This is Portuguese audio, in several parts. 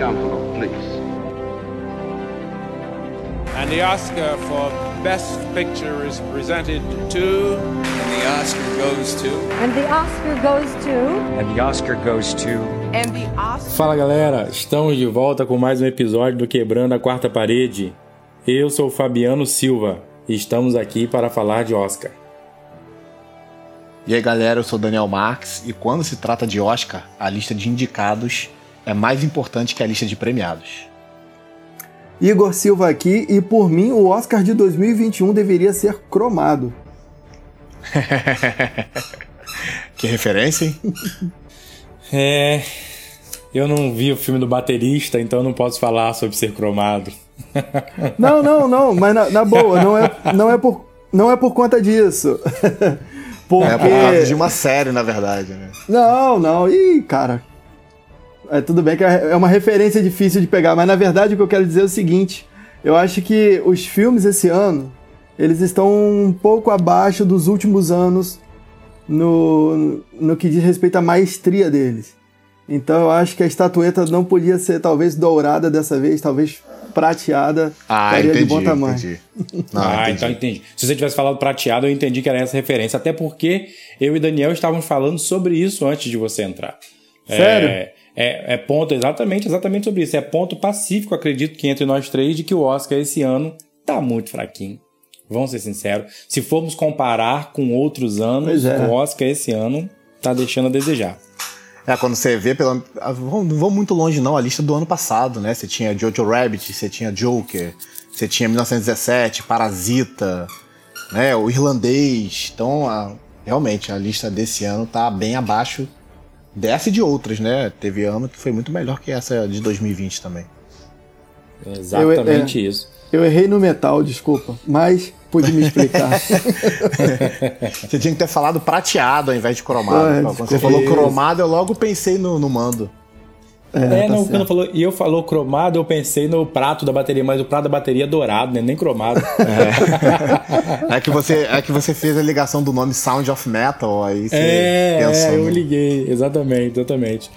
The envelope, please? And the Oscar for Best Picture is presented to. And the Oscar goes to. And the Oscar goes to. And the Oscar goes to. And the Oscar. Fala galera, estamos de volta com mais um episódio do Quebrando a Quarta Parede. Eu sou o Fabiano Silva e estamos aqui para falar de Oscar. E aí galera, eu sou Daniel Marques e quando se trata de Oscar, a lista de indicados é mais importante que a lista de premiados. Igor Silva aqui e por mim o Oscar de 2021 deveria ser cromado. que referência, hein? é. Eu não vi o filme do baterista, então não posso falar sobre ser cromado. não, não, não, mas na, na, boa, não é, não, é por, não é por conta disso. Porque... É por causa de uma série, na verdade, né? Não, não. Ih, cara, é, tudo bem que é, é uma referência difícil de pegar, mas na verdade o que eu quero dizer é o seguinte: eu acho que os filmes esse ano eles estão um pouco abaixo dos últimos anos no, no que diz respeito à maestria deles. Então eu acho que a estatueta não podia ser talvez dourada dessa vez, talvez prateada. Ah, entendi, de bom tamanho. Entendi. Não, ah, entendi. então entendi. Se você tivesse falado prateado, eu entendi que era essa referência. Até porque eu e Daniel estávamos falando sobre isso antes de você entrar. Sério? É, é, é, ponto exatamente, exatamente sobre isso. É ponto pacífico, acredito que entre nós três, de que o Oscar esse ano tá muito fraquinho. Vamos ser sinceros. Se formos comparar com outros anos, é. o Oscar esse ano tá deixando a desejar. É, quando você vê, pela, não vou muito longe não, a lista do ano passado, né? Você tinha Jojo Rabbit, você tinha Joker, você tinha 1917, Parasita, né? O Irlandês. Então, a, realmente, a lista desse ano tá bem abaixo dessa e de outras, né? Teve ano que foi muito melhor que essa de 2020 também. Exatamente eu, é, isso. Eu errei no metal, desculpa, mas pude me explicar. você tinha que ter falado prateado ao invés de cromado. Quando você falou cromado, eu logo pensei no, no mando. É, é tá não, quando falou, e eu falou cromado, eu pensei no prato da bateria, mas o prato da bateria é dourado, né? Nem cromado. É. é. que você, é que você fez a ligação do nome Sound of Metal, aí você é, pensou. É, eu liguei, exatamente, exatamente.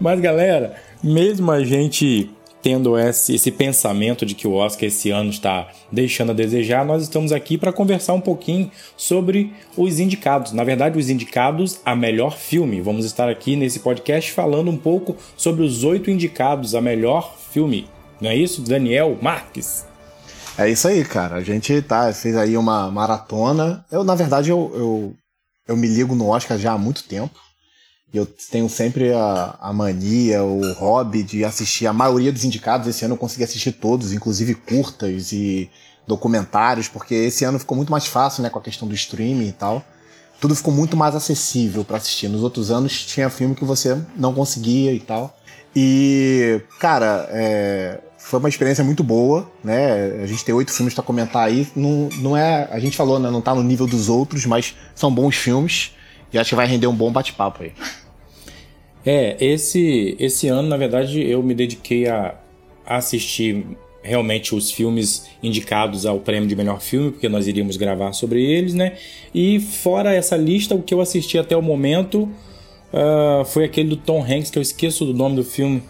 Mas galera, mesmo a gente tendo esse, esse pensamento de que o Oscar esse ano está deixando a desejar, nós estamos aqui para conversar um pouquinho sobre os indicados. Na verdade, os indicados a melhor filme. Vamos estar aqui nesse podcast falando um pouco sobre os oito indicados a melhor filme. Não é isso, Daniel Marques? É isso aí, cara. A gente tá, fez aí uma maratona. Eu, na verdade, eu, eu, eu me ligo no Oscar já há muito tempo. Eu tenho sempre a, a mania, o hobby de assistir a maioria dos indicados. Esse ano eu consegui assistir todos, inclusive curtas e documentários, porque esse ano ficou muito mais fácil, né, com a questão do streaming e tal. Tudo ficou muito mais acessível para assistir. Nos outros anos tinha filme que você não conseguia e tal. E, cara, é, foi uma experiência muito boa, né? A gente tem oito filmes para comentar aí. Não, não é. A gente falou, né? Não tá no nível dos outros, mas são bons filmes. E acho que vai render um bom bate-papo aí. É, esse, esse ano, na verdade, eu me dediquei a, assistir realmente os filmes indicados ao prêmio de melhor filme, porque nós iríamos gravar sobre eles, né? E fora essa lista, o que eu assisti até o momento uh, foi aquele do Tom Hanks, que eu esqueço do nome do filme.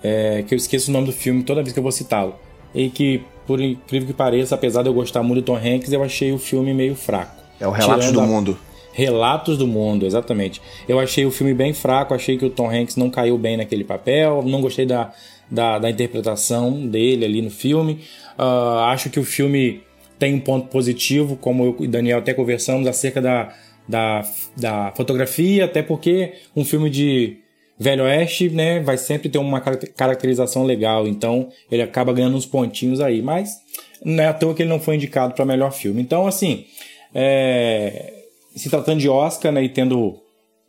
É, que eu esqueço o nome do filme toda vez que eu vou citá-lo. E que, por incrível que pareça, apesar de eu gostar muito do Tom Hanks, eu achei o filme meio fraco. É o Relatos do a... Mundo. Relatos do Mundo, exatamente. Eu achei o filme bem fraco, achei que o Tom Hanks não caiu bem naquele papel, não gostei da, da, da interpretação dele ali no filme. Uh, acho que o filme tem um ponto positivo, como eu e Daniel até conversamos, acerca da, da, da fotografia, até porque um filme de Velho Oeste, né, vai sempre ter uma caracterização legal, então ele acaba ganhando uns pontinhos aí, mas não é à toa que ele não foi indicado para melhor filme. Então, assim, é, se tratando de Oscar, né, e tendo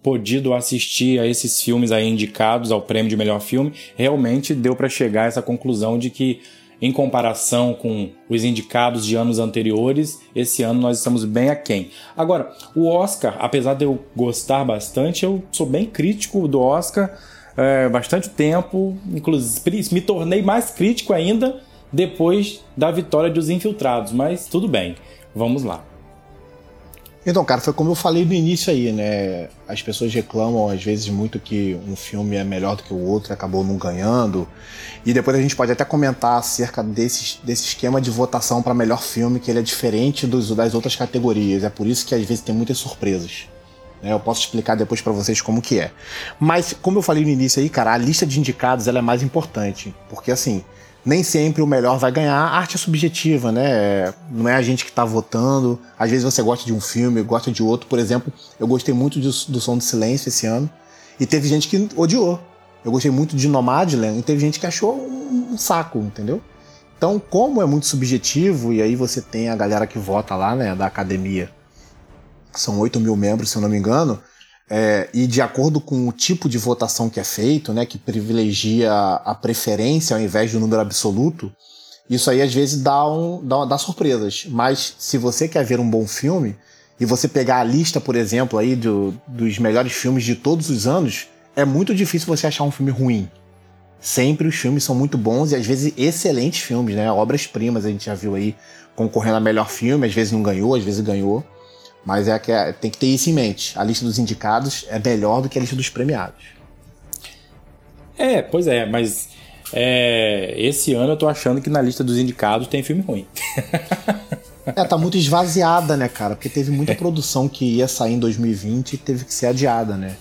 podido assistir a esses filmes aí indicados ao prêmio de melhor filme, realmente deu para chegar a essa conclusão de que em comparação com os indicados de anos anteriores, esse ano nós estamos bem aquém. Agora, o Oscar, apesar de eu gostar bastante, eu sou bem crítico do Oscar é, bastante tempo, inclusive me tornei mais crítico ainda depois da vitória dos Infiltrados, mas tudo bem, vamos lá. Então, cara, foi como eu falei no início aí, né? As pessoas reclamam às vezes muito que um filme é melhor do que o outro, acabou não ganhando. E depois a gente pode até comentar acerca desse, desse esquema de votação para melhor filme, que ele é diferente dos, das outras categorias. É por isso que às vezes tem muitas surpresas. Né? Eu posso explicar depois para vocês como que é. Mas, como eu falei no início aí, cara, a lista de indicados ela é mais importante. Porque assim, nem sempre o melhor vai ganhar. A arte é subjetiva, né? Não é a gente que está votando. Às vezes você gosta de um filme, gosta de outro. Por exemplo, eu gostei muito do, do Som do Silêncio esse ano. E teve gente que odiou. Eu gostei muito de Nomadland e teve gente que achou um, um saco, entendeu? Então, como é muito subjetivo, e aí você tem a galera que vota lá, né, da academia, são 8 mil membros, se eu não me engano, é, e de acordo com o tipo de votação que é feito, né, que privilegia a preferência ao invés do número absoluto, isso aí às vezes dá, um, dá, dá surpresas. Mas se você quer ver um bom filme, e você pegar a lista, por exemplo, aí do, dos melhores filmes de todos os anos, é muito difícil você achar um filme ruim. Sempre os filmes são muito bons e às vezes excelentes filmes, né? Obras-primas a gente já viu aí concorrendo a melhor filme, às vezes não ganhou, às vezes ganhou. Mas é que é, tem que ter isso em mente. A lista dos indicados é melhor do que a lista dos premiados. É, pois é, mas é, esse ano eu tô achando que na lista dos indicados tem filme ruim. é, tá muito esvaziada, né, cara? Porque teve muita produção que ia sair em 2020 e teve que ser adiada, né?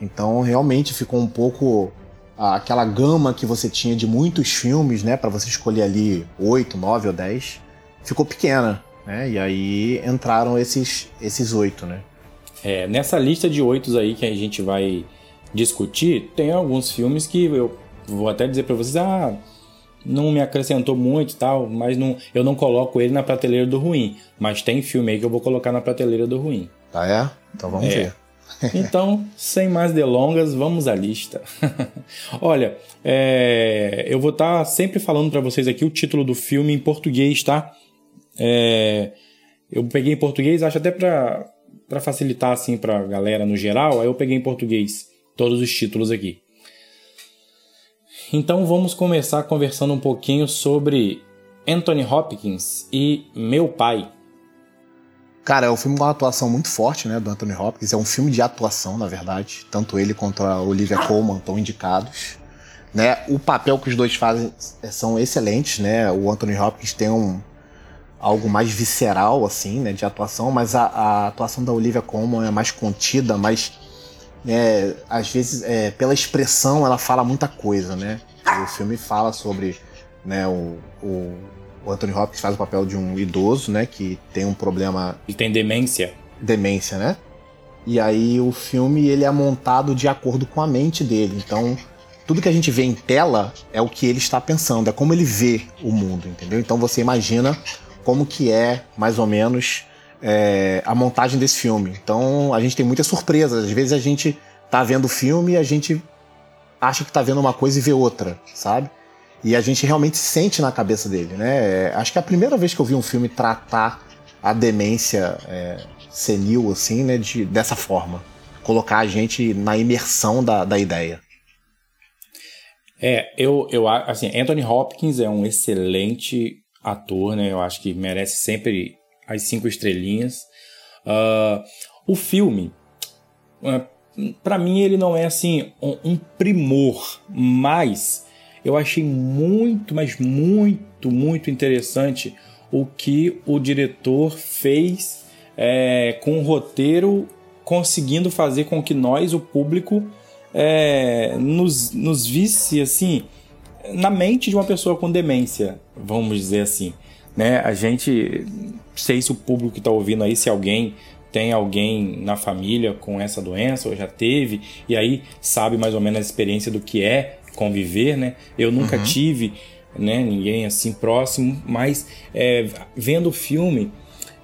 Então realmente ficou um pouco aquela gama que você tinha de muitos filmes, né, para você escolher ali 8, 9 ou 10, ficou pequena né? E aí entraram esses esses oito, né? É, nessa lista de oito aí que a gente vai discutir, tem alguns filmes que eu vou até dizer para vocês, ah, não me acrescentou muito e tal, mas não, eu não coloco ele na prateleira do ruim. Mas tem filme aí que eu vou colocar na prateleira do ruim. Ah, é? Então vamos é. ver. então, sem mais delongas, vamos à lista. Olha, é, eu vou estar tá sempre falando para vocês aqui o título do filme em português, tá? É, eu peguei em português, acho até para facilitar assim para galera no geral, aí eu peguei em português todos os títulos aqui. Então vamos começar conversando um pouquinho sobre Anthony Hopkins e Meu Pai. Cara, é um filme com uma atuação muito forte, né, do Anthony Hopkins. É um filme de atuação, na verdade. Tanto ele quanto a Olivia Colman estão indicados. Né? O papel que os dois fazem são excelentes, né? O Anthony Hopkins tem um, algo mais visceral, assim, né, de atuação, mas a, a atuação da Olivia Colman é mais contida, mais. É, às vezes, é, pela expressão, ela fala muita coisa, né? O filme fala sobre né, o, o, o Anthony Hopkins faz o papel de um idoso, né, que tem um problema. Ele tem demência. Demência, né? E aí o filme ele é montado de acordo com a mente dele. Então, tudo que a gente vê em tela é o que ele está pensando, é como ele vê o mundo, entendeu? Então você imagina como que é, mais ou menos, é, a montagem desse filme. Então a gente tem muitas surpresas. Às vezes a gente tá vendo o filme e a gente acha que tá vendo uma coisa e vê outra, sabe? E a gente realmente sente na cabeça dele, né? É, acho que é a primeira vez que eu vi um filme tratar a demência é, senil, assim, né? De, dessa forma. Colocar a gente na imersão da, da ideia. É, eu, eu assim, Anthony Hopkins é um excelente ator, né? Eu acho que merece sempre as cinco estrelinhas. Uh, o filme, uh, ah, para mim, ele não é assim um, um, primor, mas eu achei muito, mas muito, muito interessante o que o diretor fez é, com o roteiro, conseguindo fazer com que nós, o público, é, nos, nos visse assim na mente de uma pessoa com demência, vamos dizer assim. Né? A gente, sei se o público que está ouvindo aí, se alguém tem alguém na família com essa doença ou já teve, e aí sabe mais ou menos a experiência do que é conviver, né? Eu nunca uhum. tive né, ninguém assim próximo, mas é, vendo o filme,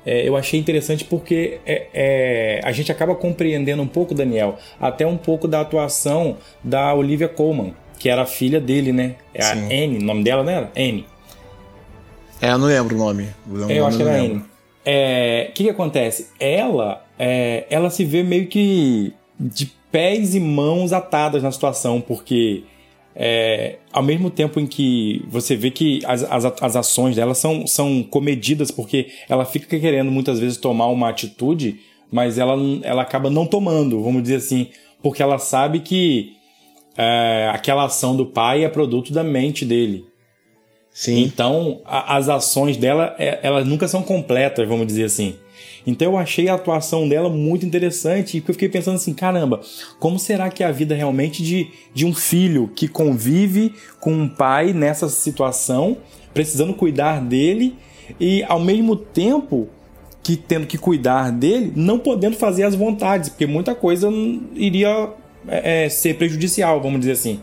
é, eu achei interessante porque é, é, a gente acaba compreendendo um pouco, Daniel, até um pouco da atuação da Olivia Colman que era a filha dele, né? É a Sim. Anne, o nome dela não era? Anne. É, eu não lembro o nome. O nome eu acho que era Anne. O é, que, que acontece? Ela, é, ela se vê meio que de pés e mãos atadas na situação, porque é, ao mesmo tempo em que você vê que as, as, as ações dela são, são comedidas, porque ela fica querendo muitas vezes tomar uma atitude, mas ela, ela acaba não tomando, vamos dizer assim, porque ela sabe que é, aquela ação do pai é produto da mente dele. Sim. Então, a, as ações dela, é, elas nunca são completas, vamos dizer assim. Então eu achei a atuação dela muito interessante e eu fiquei pensando assim, caramba, como será que é a vida realmente de, de um filho que convive com um pai nessa situação, precisando cuidar dele e ao mesmo tempo que tendo que cuidar dele, não podendo fazer as vontades, porque muita coisa iria é, é ser prejudicial, vamos dizer assim.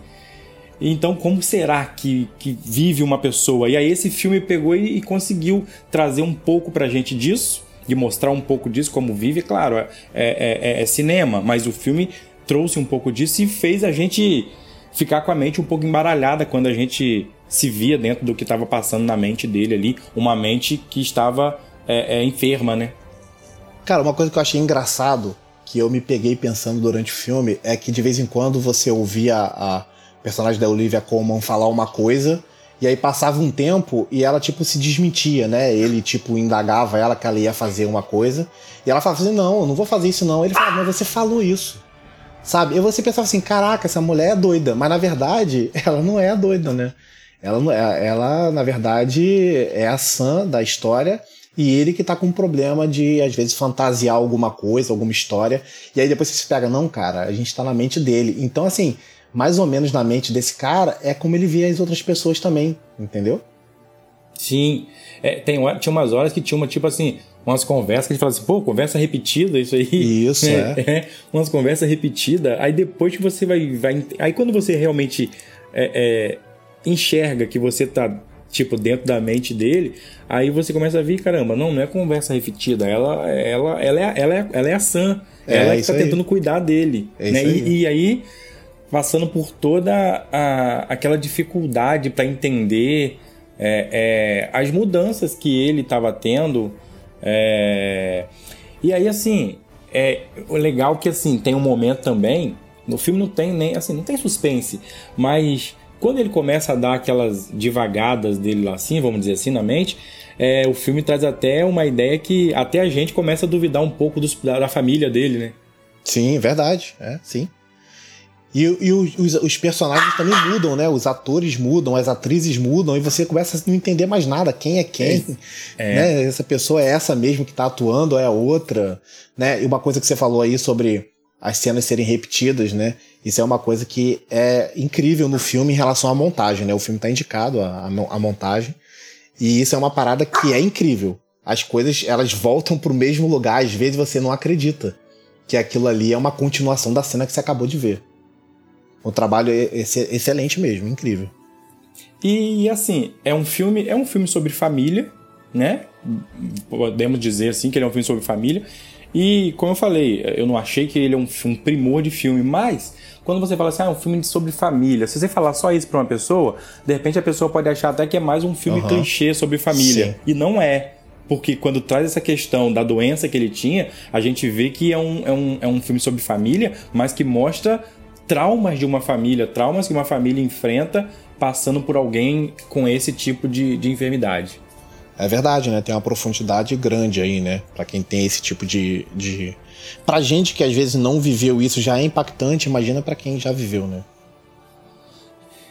Então, como será que, que vive uma pessoa? E aí, esse filme pegou e, e conseguiu trazer um pouco pra gente disso de mostrar um pouco disso, como vive, claro, é, é, é, é, cinema, mas o filme trouxe um pouco disso e fez a gente ficar com a mente um pouco embaralhada quando a gente se via dentro do que estava passando na mente dele ali, uma mente que estava é, é, enferma, né? Cara, uma coisa que eu achei engraçado, que eu me peguei pensando durante o filme, é que de vez em quando você ouvia a personagem da Olivia Colman falar uma coisa e aí passava um tempo e ela, tipo, se desmentia, né? Ele, tipo, indagava ela que ela ia fazer uma coisa. E ela falava assim: não, eu não vou fazer isso, não. Ele falava, mas você falou isso. Sabe? E você pensava assim: caraca, essa mulher é doida. Mas na verdade, ela não é doida, né? Ela, é, ela na verdade, é a Sam da história. E ele que tá com um problema de, às vezes, fantasiar alguma coisa, alguma história. E aí depois você se pega, não, cara, a gente tá na mente dele. Então, assim, mais ou menos na mente desse cara é como ele via as outras pessoas também, entendeu? Sim. É, tem, tinha umas horas que tinha uma, tipo assim, umas conversas que a gente fala assim, pô, conversa repetida, isso aí. Isso, é. é. é umas conversas repetidas. Aí depois que você vai. vai aí quando você realmente é, é, enxerga que você tá, tipo, dentro da mente dele, aí você começa a ver, caramba, não, não é conversa repetida, ela, ela, ela, é, ela, é, ela é a Sam. É, ela que tá aí. tentando cuidar dele. É né? Aí. E, e aí passando por toda a, aquela dificuldade para entender é, é, as mudanças que ele estava tendo. É, e aí, assim, é o legal que assim tem um momento também. No filme não tem nem assim, não tem suspense, mas quando ele começa a dar aquelas divagadas dele lá assim, vamos dizer assim, na mente, é, o filme traz até uma ideia que até a gente começa a duvidar um pouco dos, da, da família dele, né? Sim, verdade, é, sim. E, e os, os, personagens também mudam, né? Os atores mudam, as atrizes mudam, e você começa a não entender mais nada. Quem é quem? É. Né? Essa pessoa é essa mesmo que está atuando, ou é outra? Né? E uma coisa que você falou aí sobre as cenas serem repetidas, né? Isso é uma coisa que é incrível no filme em relação à montagem, né? O filme está indicado a montagem. E isso é uma parada que é incrível. As coisas, elas voltam pro mesmo lugar, às vezes você não acredita que aquilo ali é uma continuação da cena que você acabou de ver. O trabalho é excelente mesmo, incrível. E assim, é um filme, é um filme sobre família, né? Podemos dizer assim que ele é um filme sobre família. E como eu falei, eu não achei que ele é um, um primor de filme, mas quando você fala assim, ah, é um filme sobre família, se você falar só isso para uma pessoa, de repente a pessoa pode achar até que é mais um filme uhum. clichê sobre família. Sim. E não é. Porque quando traz essa questão da doença que ele tinha, a gente vê que é um, é um, é um filme sobre família, mas que mostra traumas de uma família, traumas que uma família enfrenta passando por alguém com esse tipo de, de enfermidade. É verdade, né? Tem uma profundidade grande aí, né? Para quem tem esse tipo de, de. Pra gente que às vezes não viveu isso já é impactante, imagina para quem já viveu, né?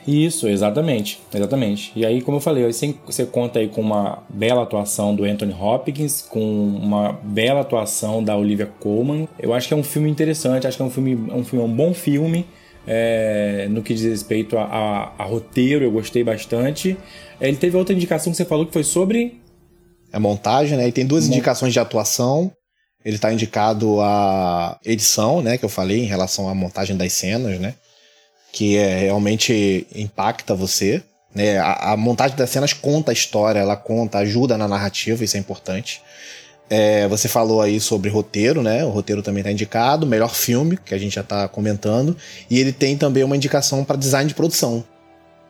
Isso, exatamente, exatamente. E aí, como eu falei, você, conta aí com uma bela atuação do Anthony Hopkins, com uma bela atuação da Olivia Colman. Eu acho que é um filme interessante, acho que é um filme, é um, filme, é um bom filme. É, no que diz respeito a, a, a, roteiro, eu gostei bastante. Ele teve outra indicação que você falou que foi sobre. A montagem, né? Ele tem duas indicações de atuação. Ele está indicado a edição, né? Que eu falei em relação à montagem das cenas, né? que é, realmente impacta você. Né? A, a, montagem das cenas conta a história, ela conta, ajuda na narrativa, isso é importante. É, você falou aí sobre roteiro, né? O roteiro também está indicado, melhor filme, que a gente já está comentando, e ele tem também uma indicação para design de produção,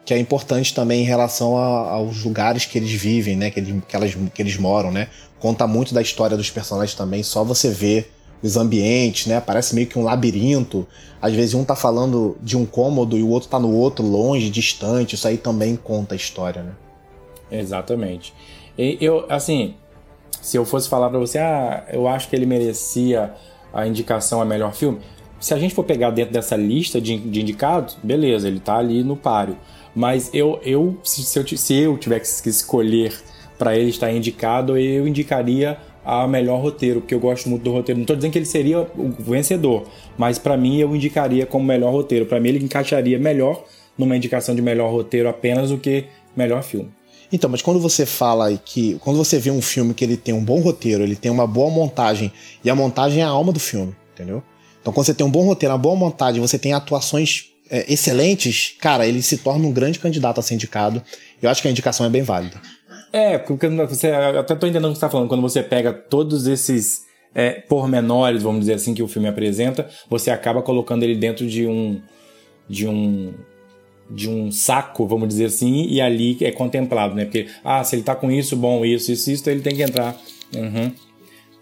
que é importante também em relação a, aos lugares que eles vivem, né? Que, ele, que, elas, que eles moram, né? Conta muito da história dos personagens também, só você ver os ambientes, né? Parece meio que um labirinto. Às vezes um tá falando de um cômodo e o outro tá no outro, longe, distante. Isso aí também conta a história, né? Exatamente. E eu, assim, se eu fosse falar para você, ah, eu acho que ele merecia a indicação a melhor filme. Se a gente for pegar dentro dessa lista de, de indicados, beleza, ele tá ali no páreo. Mas eu, eu se, eu, se eu tivesse que escolher para ele estar indicado, eu indicaria a melhor roteiro, porque eu gosto muito do roteiro. Não estou dizendo que ele seria o vencedor, mas para mim eu indicaria como melhor roteiro. Para mim ele encaixaria melhor numa indicação de melhor roteiro apenas do que melhor filme. Então, mas quando você fala que. Quando você vê um filme que ele tem um bom roteiro, ele tem uma boa montagem, e a montagem é a alma do filme, entendeu? Então, quando você tem um bom roteiro, uma boa montagem, você tem atuações é, excelentes, cara, ele se torna um grande candidato a ser indicado. Eu acho que a indicação é bem válida. É, porque você. Eu até tô entendendo o que você tá falando. Quando você pega todos esses é, pormenores, vamos dizer assim, que o filme apresenta, você acaba colocando ele dentro de um. de um. de um saco, vamos dizer assim, e ali é contemplado, né? Porque, ah, se ele tá com isso, bom, isso, isso, isso, ele tem que entrar. Uhum.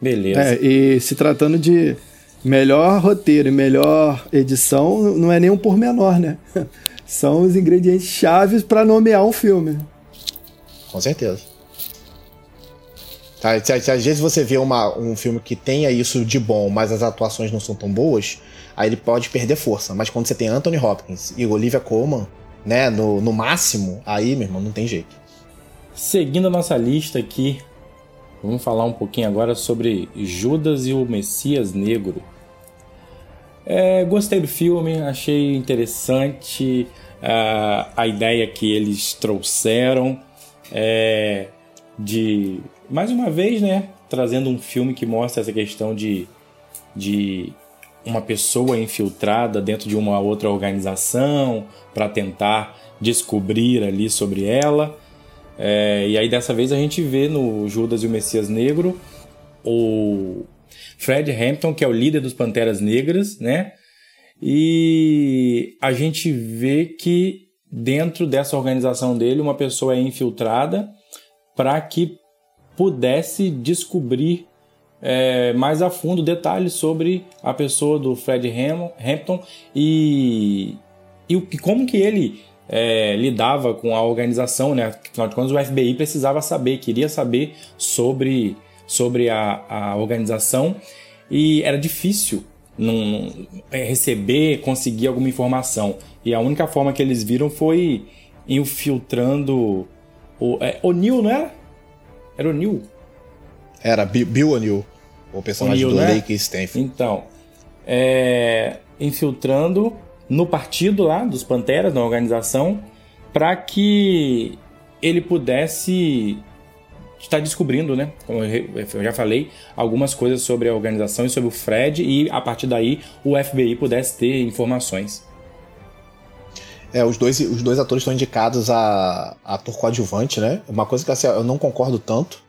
Beleza. É, e se tratando de melhor roteiro e melhor edição, não é nem um pormenor, né? São os ingredientes chaves para nomear um filme. Com certeza. Tá, se, se, às vezes você vê uma, um filme que tenha isso de bom, mas as atuações não são tão boas, aí ele pode perder força. Mas quando você tem Anthony Hopkins e Olivia Colman, né, no, no máximo, aí, meu irmão, não tem jeito. Seguindo a nossa lista aqui, vamos falar um pouquinho agora sobre Judas e o Messias Negro. É, gostei do filme, achei interessante a ideia que eles trouxeram é, de mais uma vez, né, trazendo um filme que mostra essa questão de, de uma pessoa infiltrada dentro de uma outra organização para tentar descobrir ali sobre ela. É, e aí dessa vez a gente vê no Judas e o Messias Negro o Fred Hampton, que é o líder dos Panteras Negras, né? E a gente vê que dentro dessa organização dele, uma pessoa é infiltrada para que pudesse descobrir é, mais a fundo detalhes sobre a pessoa do Fred Hampton e, e como que ele é, lidava com a organização, né? Afinal de contas, o FBI precisava saber, queria saber sobre, sobre a, a organização e era difícil não, é, receber, conseguir alguma informação. E a única forma que eles viram foi infiltrando o. É, o Neil, não era? Era o Neil? Era Bill O'Neill, o personagem do né? Lake Stanfield. Então, é, infiltrando no partido lá dos Panteras, na organização, para que ele pudesse está descobrindo, né? Como eu já falei, algumas coisas sobre a organização e sobre o Fred, e a partir daí o FBI pudesse ter informações. É, os dois, os dois atores estão indicados a, a ator coadjuvante, né? Uma coisa que assim, eu não concordo tanto,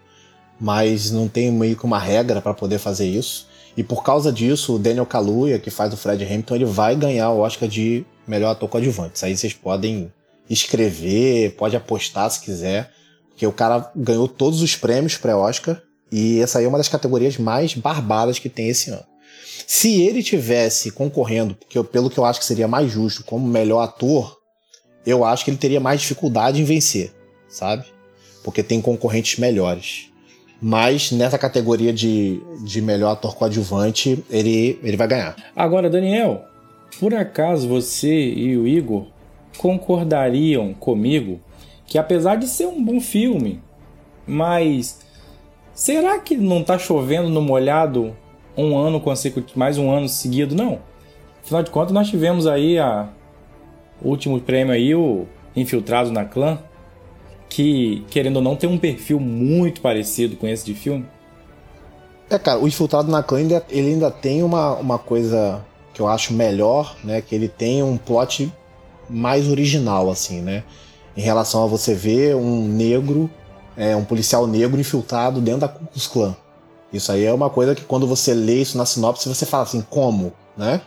mas não tem meio que uma regra para poder fazer isso. E por causa disso, o Daniel Kaluuya, que faz o Fred Hampton, ele vai ganhar o Oscar de melhor ator coadjuvante. Isso aí vocês podem escrever, pode apostar se quiser que o cara ganhou todos os prêmios pré-Oscar e essa aí é uma das categorias mais barbadas que tem esse ano. Se ele tivesse concorrendo, porque eu, pelo que eu acho que seria mais justo, como melhor ator, eu acho que ele teria mais dificuldade em vencer, sabe? Porque tem concorrentes melhores. Mas nessa categoria de, de melhor ator coadjuvante, ele, ele vai ganhar. Agora, Daniel, por acaso você e o Igor concordariam comigo que apesar de ser um bom filme, mas será que não tá chovendo no molhado um ano consecutivo, mais um ano seguido? Não. Afinal de contas, nós tivemos aí a o último prêmio aí, o Infiltrado na Clã, que, querendo ou não, tem um perfil muito parecido com esse de filme. É, cara, o Infiltrado na Clã, ainda, ele ainda tem uma, uma coisa que eu acho melhor, né? Que ele tem um plot mais original, assim, né? em relação a você ver um negro, é, um policial negro infiltrado dentro da Ku Klux Klan. Isso aí é uma coisa que quando você lê isso na sinopse, você fala assim, como, né?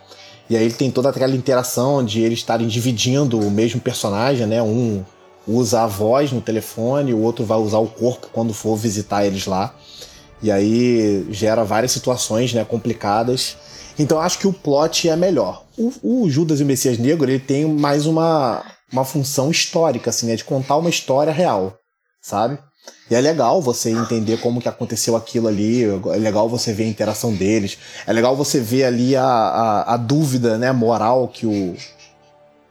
E aí ele tem toda aquela interação de eles estarem dividindo o mesmo personagem, né? Um usa a voz no telefone, o outro vai usar o corpo quando for visitar eles lá. E aí gera várias situações né, complicadas. Então acho que o plot é melhor. O, o, Judas e o Messias Negro ele tem mais uma, uma função histórica, assim, né, de contar uma história real, sabe? E é legal você entender como que aconteceu aquilo ali, é legal você ver a interação deles, é legal você ver ali a, a, a dúvida né, moral que o,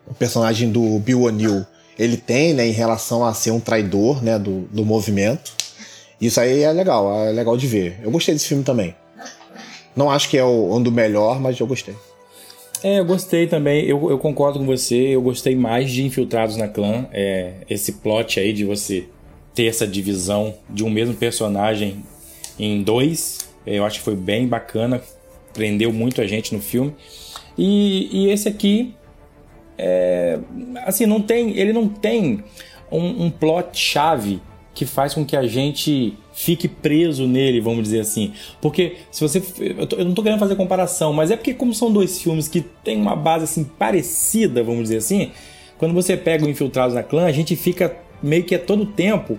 o personagem do Bill O'Neill ele tem né, em relação a ser um traidor né, do, do movimento. Isso aí é legal, é legal de ver. Eu gostei desse filme também. Não acho que é o, um do melhor, mas eu gostei. É, eu gostei também. Eu, eu concordo com você. Eu gostei mais de Infiltrados na Clã. É, esse plot aí de você ter essa divisão de um mesmo personagem em dois. Eu acho que foi bem bacana. Prendeu muito a gente no filme. E, e esse aqui. É, assim, não tem. Ele não tem um, um plot chave que faz com que a gente fique preso nele, vamos dizer assim. Porque se você. Eu, tô, eu, não tô querendo fazer comparação, mas é porque, como são dois filmes que têm uma base assim parecida, vamos dizer assim, quando você pega o Infiltrados na Clã, a gente fica meio que a todo tempo.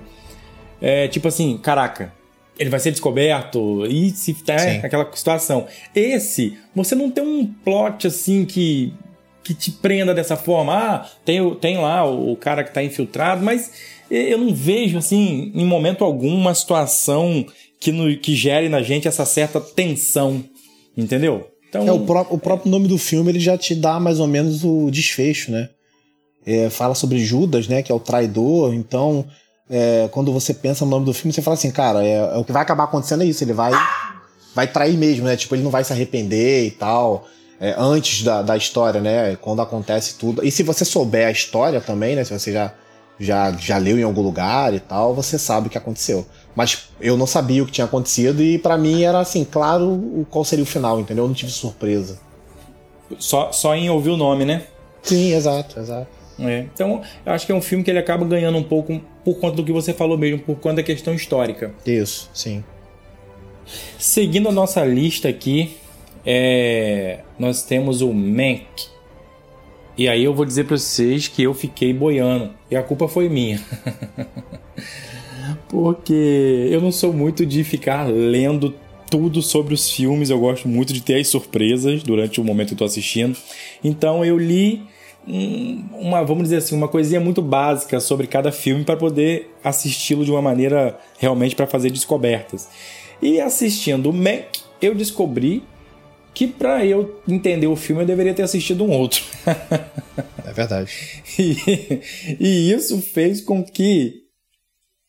É, tipo assim, caraca, ele vai ser descoberto e se tá aquela situação. Esse, você não tem um plot assim que que te prenda dessa forma. Ah, tem, tem lá o, o cara que tá infiltrado, mas eu não vejo, assim, em momento algum, uma situação que, no, que gere na gente essa certa tensão, entendeu? Então... É, o, pró o próprio nome do filme ele já te dá mais ou menos o desfecho, né? É, fala sobre Judas, né, que é o traidor, então é, quando você pensa no nome do filme, você fala assim, cara, é, é, o que vai acabar acontecendo é isso, ele vai vai trair mesmo, né? Tipo, ele não vai se arrepender e tal. É, antes da, da história, né? Quando acontece tudo. E se você souber a história também, né? Se você já já, já leu em algum lugar e tal, você sabe o que aconteceu. Mas eu não sabia o que tinha acontecido e para mim era assim, claro qual seria o final, entendeu? Eu não tive surpresa. Só, só em ouvir o nome, né? Sim, exato, exato. É. Então, eu acho que é um filme que ele acaba ganhando um pouco por conta do que você falou mesmo, por conta da questão histórica. Isso, sim. Seguindo a nossa lista aqui, é... nós temos o Mank, e aí eu vou dizer para vocês que eu fiquei boiando. E a culpa foi minha. Porque eu não sou muito de ficar lendo tudo sobre os filmes, eu gosto muito de ter as surpresas durante o momento que estou assistindo. Então eu li uma, vamos dizer assim, uma coisinha muito básica sobre cada filme para poder assisti-lo de uma maneira realmente para fazer descobertas. E assistindo o Mac, eu descobri que para eu entender o filme eu deveria ter assistido um outro. é verdade. E, e, isso fez com que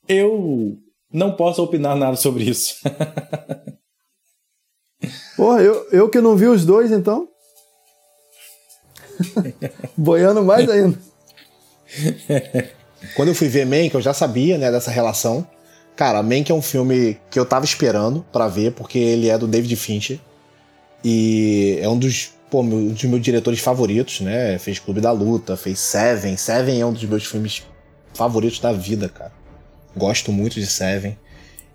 eu não possa opinar nada sobre isso. Porra, eu, eu que não vi os dois então. Boiando mais ainda. Quando eu fui ver Mank, eu já sabia, né, dessa relação. Cara, Mank é um filme que eu tava esperando para ver, porque ele é do David Fincher. E é um dos, pô, meu, dos meus diretores favoritos, né? Fez Clube da Luta, fez Seven. Seven é um dos meus filmes favoritos da vida, cara. Gosto muito de Seven.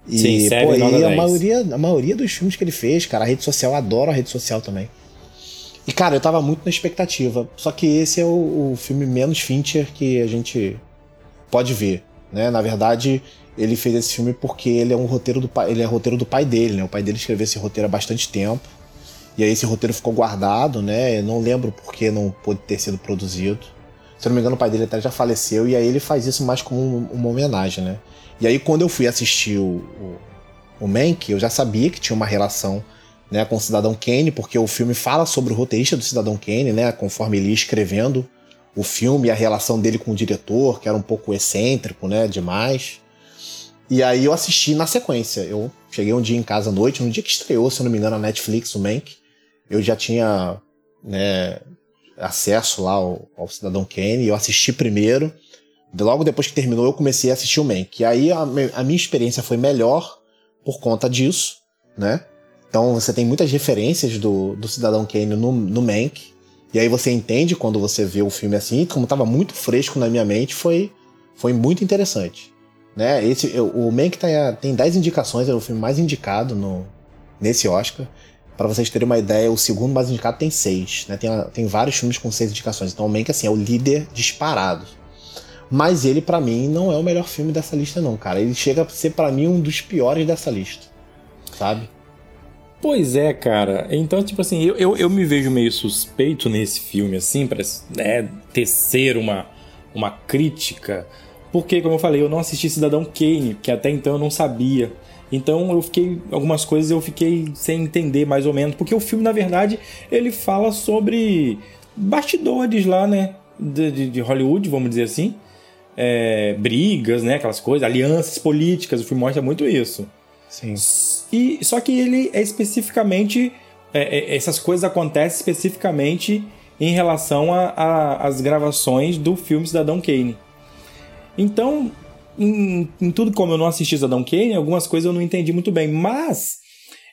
E, Sim, Seven pô, e a maioria, a maioria dos filmes que ele fez, cara, a rede social, adoro a rede social também. E, cara, eu tava muito na expectativa. Só que esse é o, o filme menos Fincher que a gente pode ver, né? Na verdade, ele fez esse filme porque ele é um roteiro do pai, ele é roteiro do pai dele, né? O pai dele escreveu esse roteiro há bastante tempo. E aí esse roteiro ficou guardado, né? Eu não lembro por que não pôde ter sido produzido. Se eu não me engano, o pai dele até já faleceu, e aí ele faz isso mais como uma homenagem, né? E aí quando eu fui assistir o, o, o Mank, eu já sabia que tinha uma relação né, com o Cidadão Kane, porque o filme fala sobre o roteirista do Cidadão Kane, né? Conforme ele ia escrevendo o filme e a relação dele com o diretor, que era um pouco excêntrico, né? Demais. E aí eu assisti na sequência. Eu cheguei um dia em casa à noite, no dia que estreou, se eu não me engano, a Netflix, o Mank eu já tinha né, acesso lá ao, ao, Cidadão Kane, eu assisti primeiro. Logo depois que terminou, eu comecei a assistir o Mank. E aí a, a minha experiência foi melhor por conta disso, né? Então você tem muitas referências do, do Cidadão Kane no, no Mank. E aí você entende quando você vê o filme assim, como estava muito fresco na minha mente, foi, foi muito interessante. Né? Esse, o Mank tá, tem 10 indicações, é o filme mais indicado no, nesse Oscar. Para vocês terem uma ideia, o segundo mais indicado tem seis, né? Tem, tem vários filmes com seis indicações. Então o Mank, assim, é o líder disparado. Mas ele, para mim, não é o melhor filme dessa lista, não, cara. Ele chega a ser, para mim, um dos piores dessa lista. sabe? Pois é, cara. Então, tipo assim, eu, eu, eu me vejo meio suspeito nesse filme, assim, pra né, tecer uma, uma crítica. Porque, como eu falei, eu não assisti Cidadão Kane, que até então eu não sabia. Então eu fiquei. Algumas coisas eu fiquei sem entender mais ou menos. Porque o filme, na verdade, ele fala sobre bastidores lá, né? De, de, de Hollywood, vamos dizer assim. É, brigas, né? Aquelas coisas, alianças políticas. O filme mostra muito isso. Sim. E só que ele é especificamente é, é, essas coisas acontecem especificamente em relação às gravações do filme Cidadão Kane. Então, em, em, tudo como eu não assisti Cidadão Kane, algumas coisas eu não entendi muito bem, mas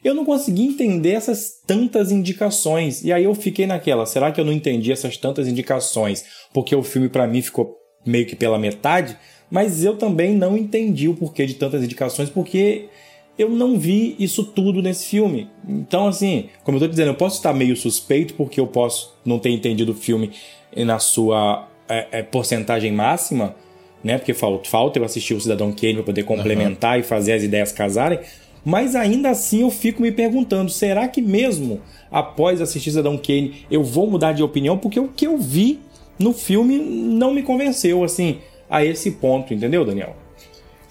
eu não consegui entender essas tantas indicações. E aí eu fiquei naquela, será que eu não entendi essas tantas indicações porque o filme para mim ficou meio que pela metade? Mas eu também não entendi o porquê de tantas indicações, porque eu não vi isso tudo nesse filme. Então, assim, como eu tô dizendo, eu posso estar meio suspeito porque eu posso não ter entendido o filme na sua é, é, porcentagem máxima, né? Porque falta, falta eu assistir o Cidadão Kane para poder complementar uhum. e fazer as ideias casarem. Mas ainda assim eu fico me perguntando: será que mesmo após assistir Cidadão Kane eu vou mudar de opinião? Porque o que eu vi no filme não me convenceu, assim, a esse ponto, entendeu, Daniel?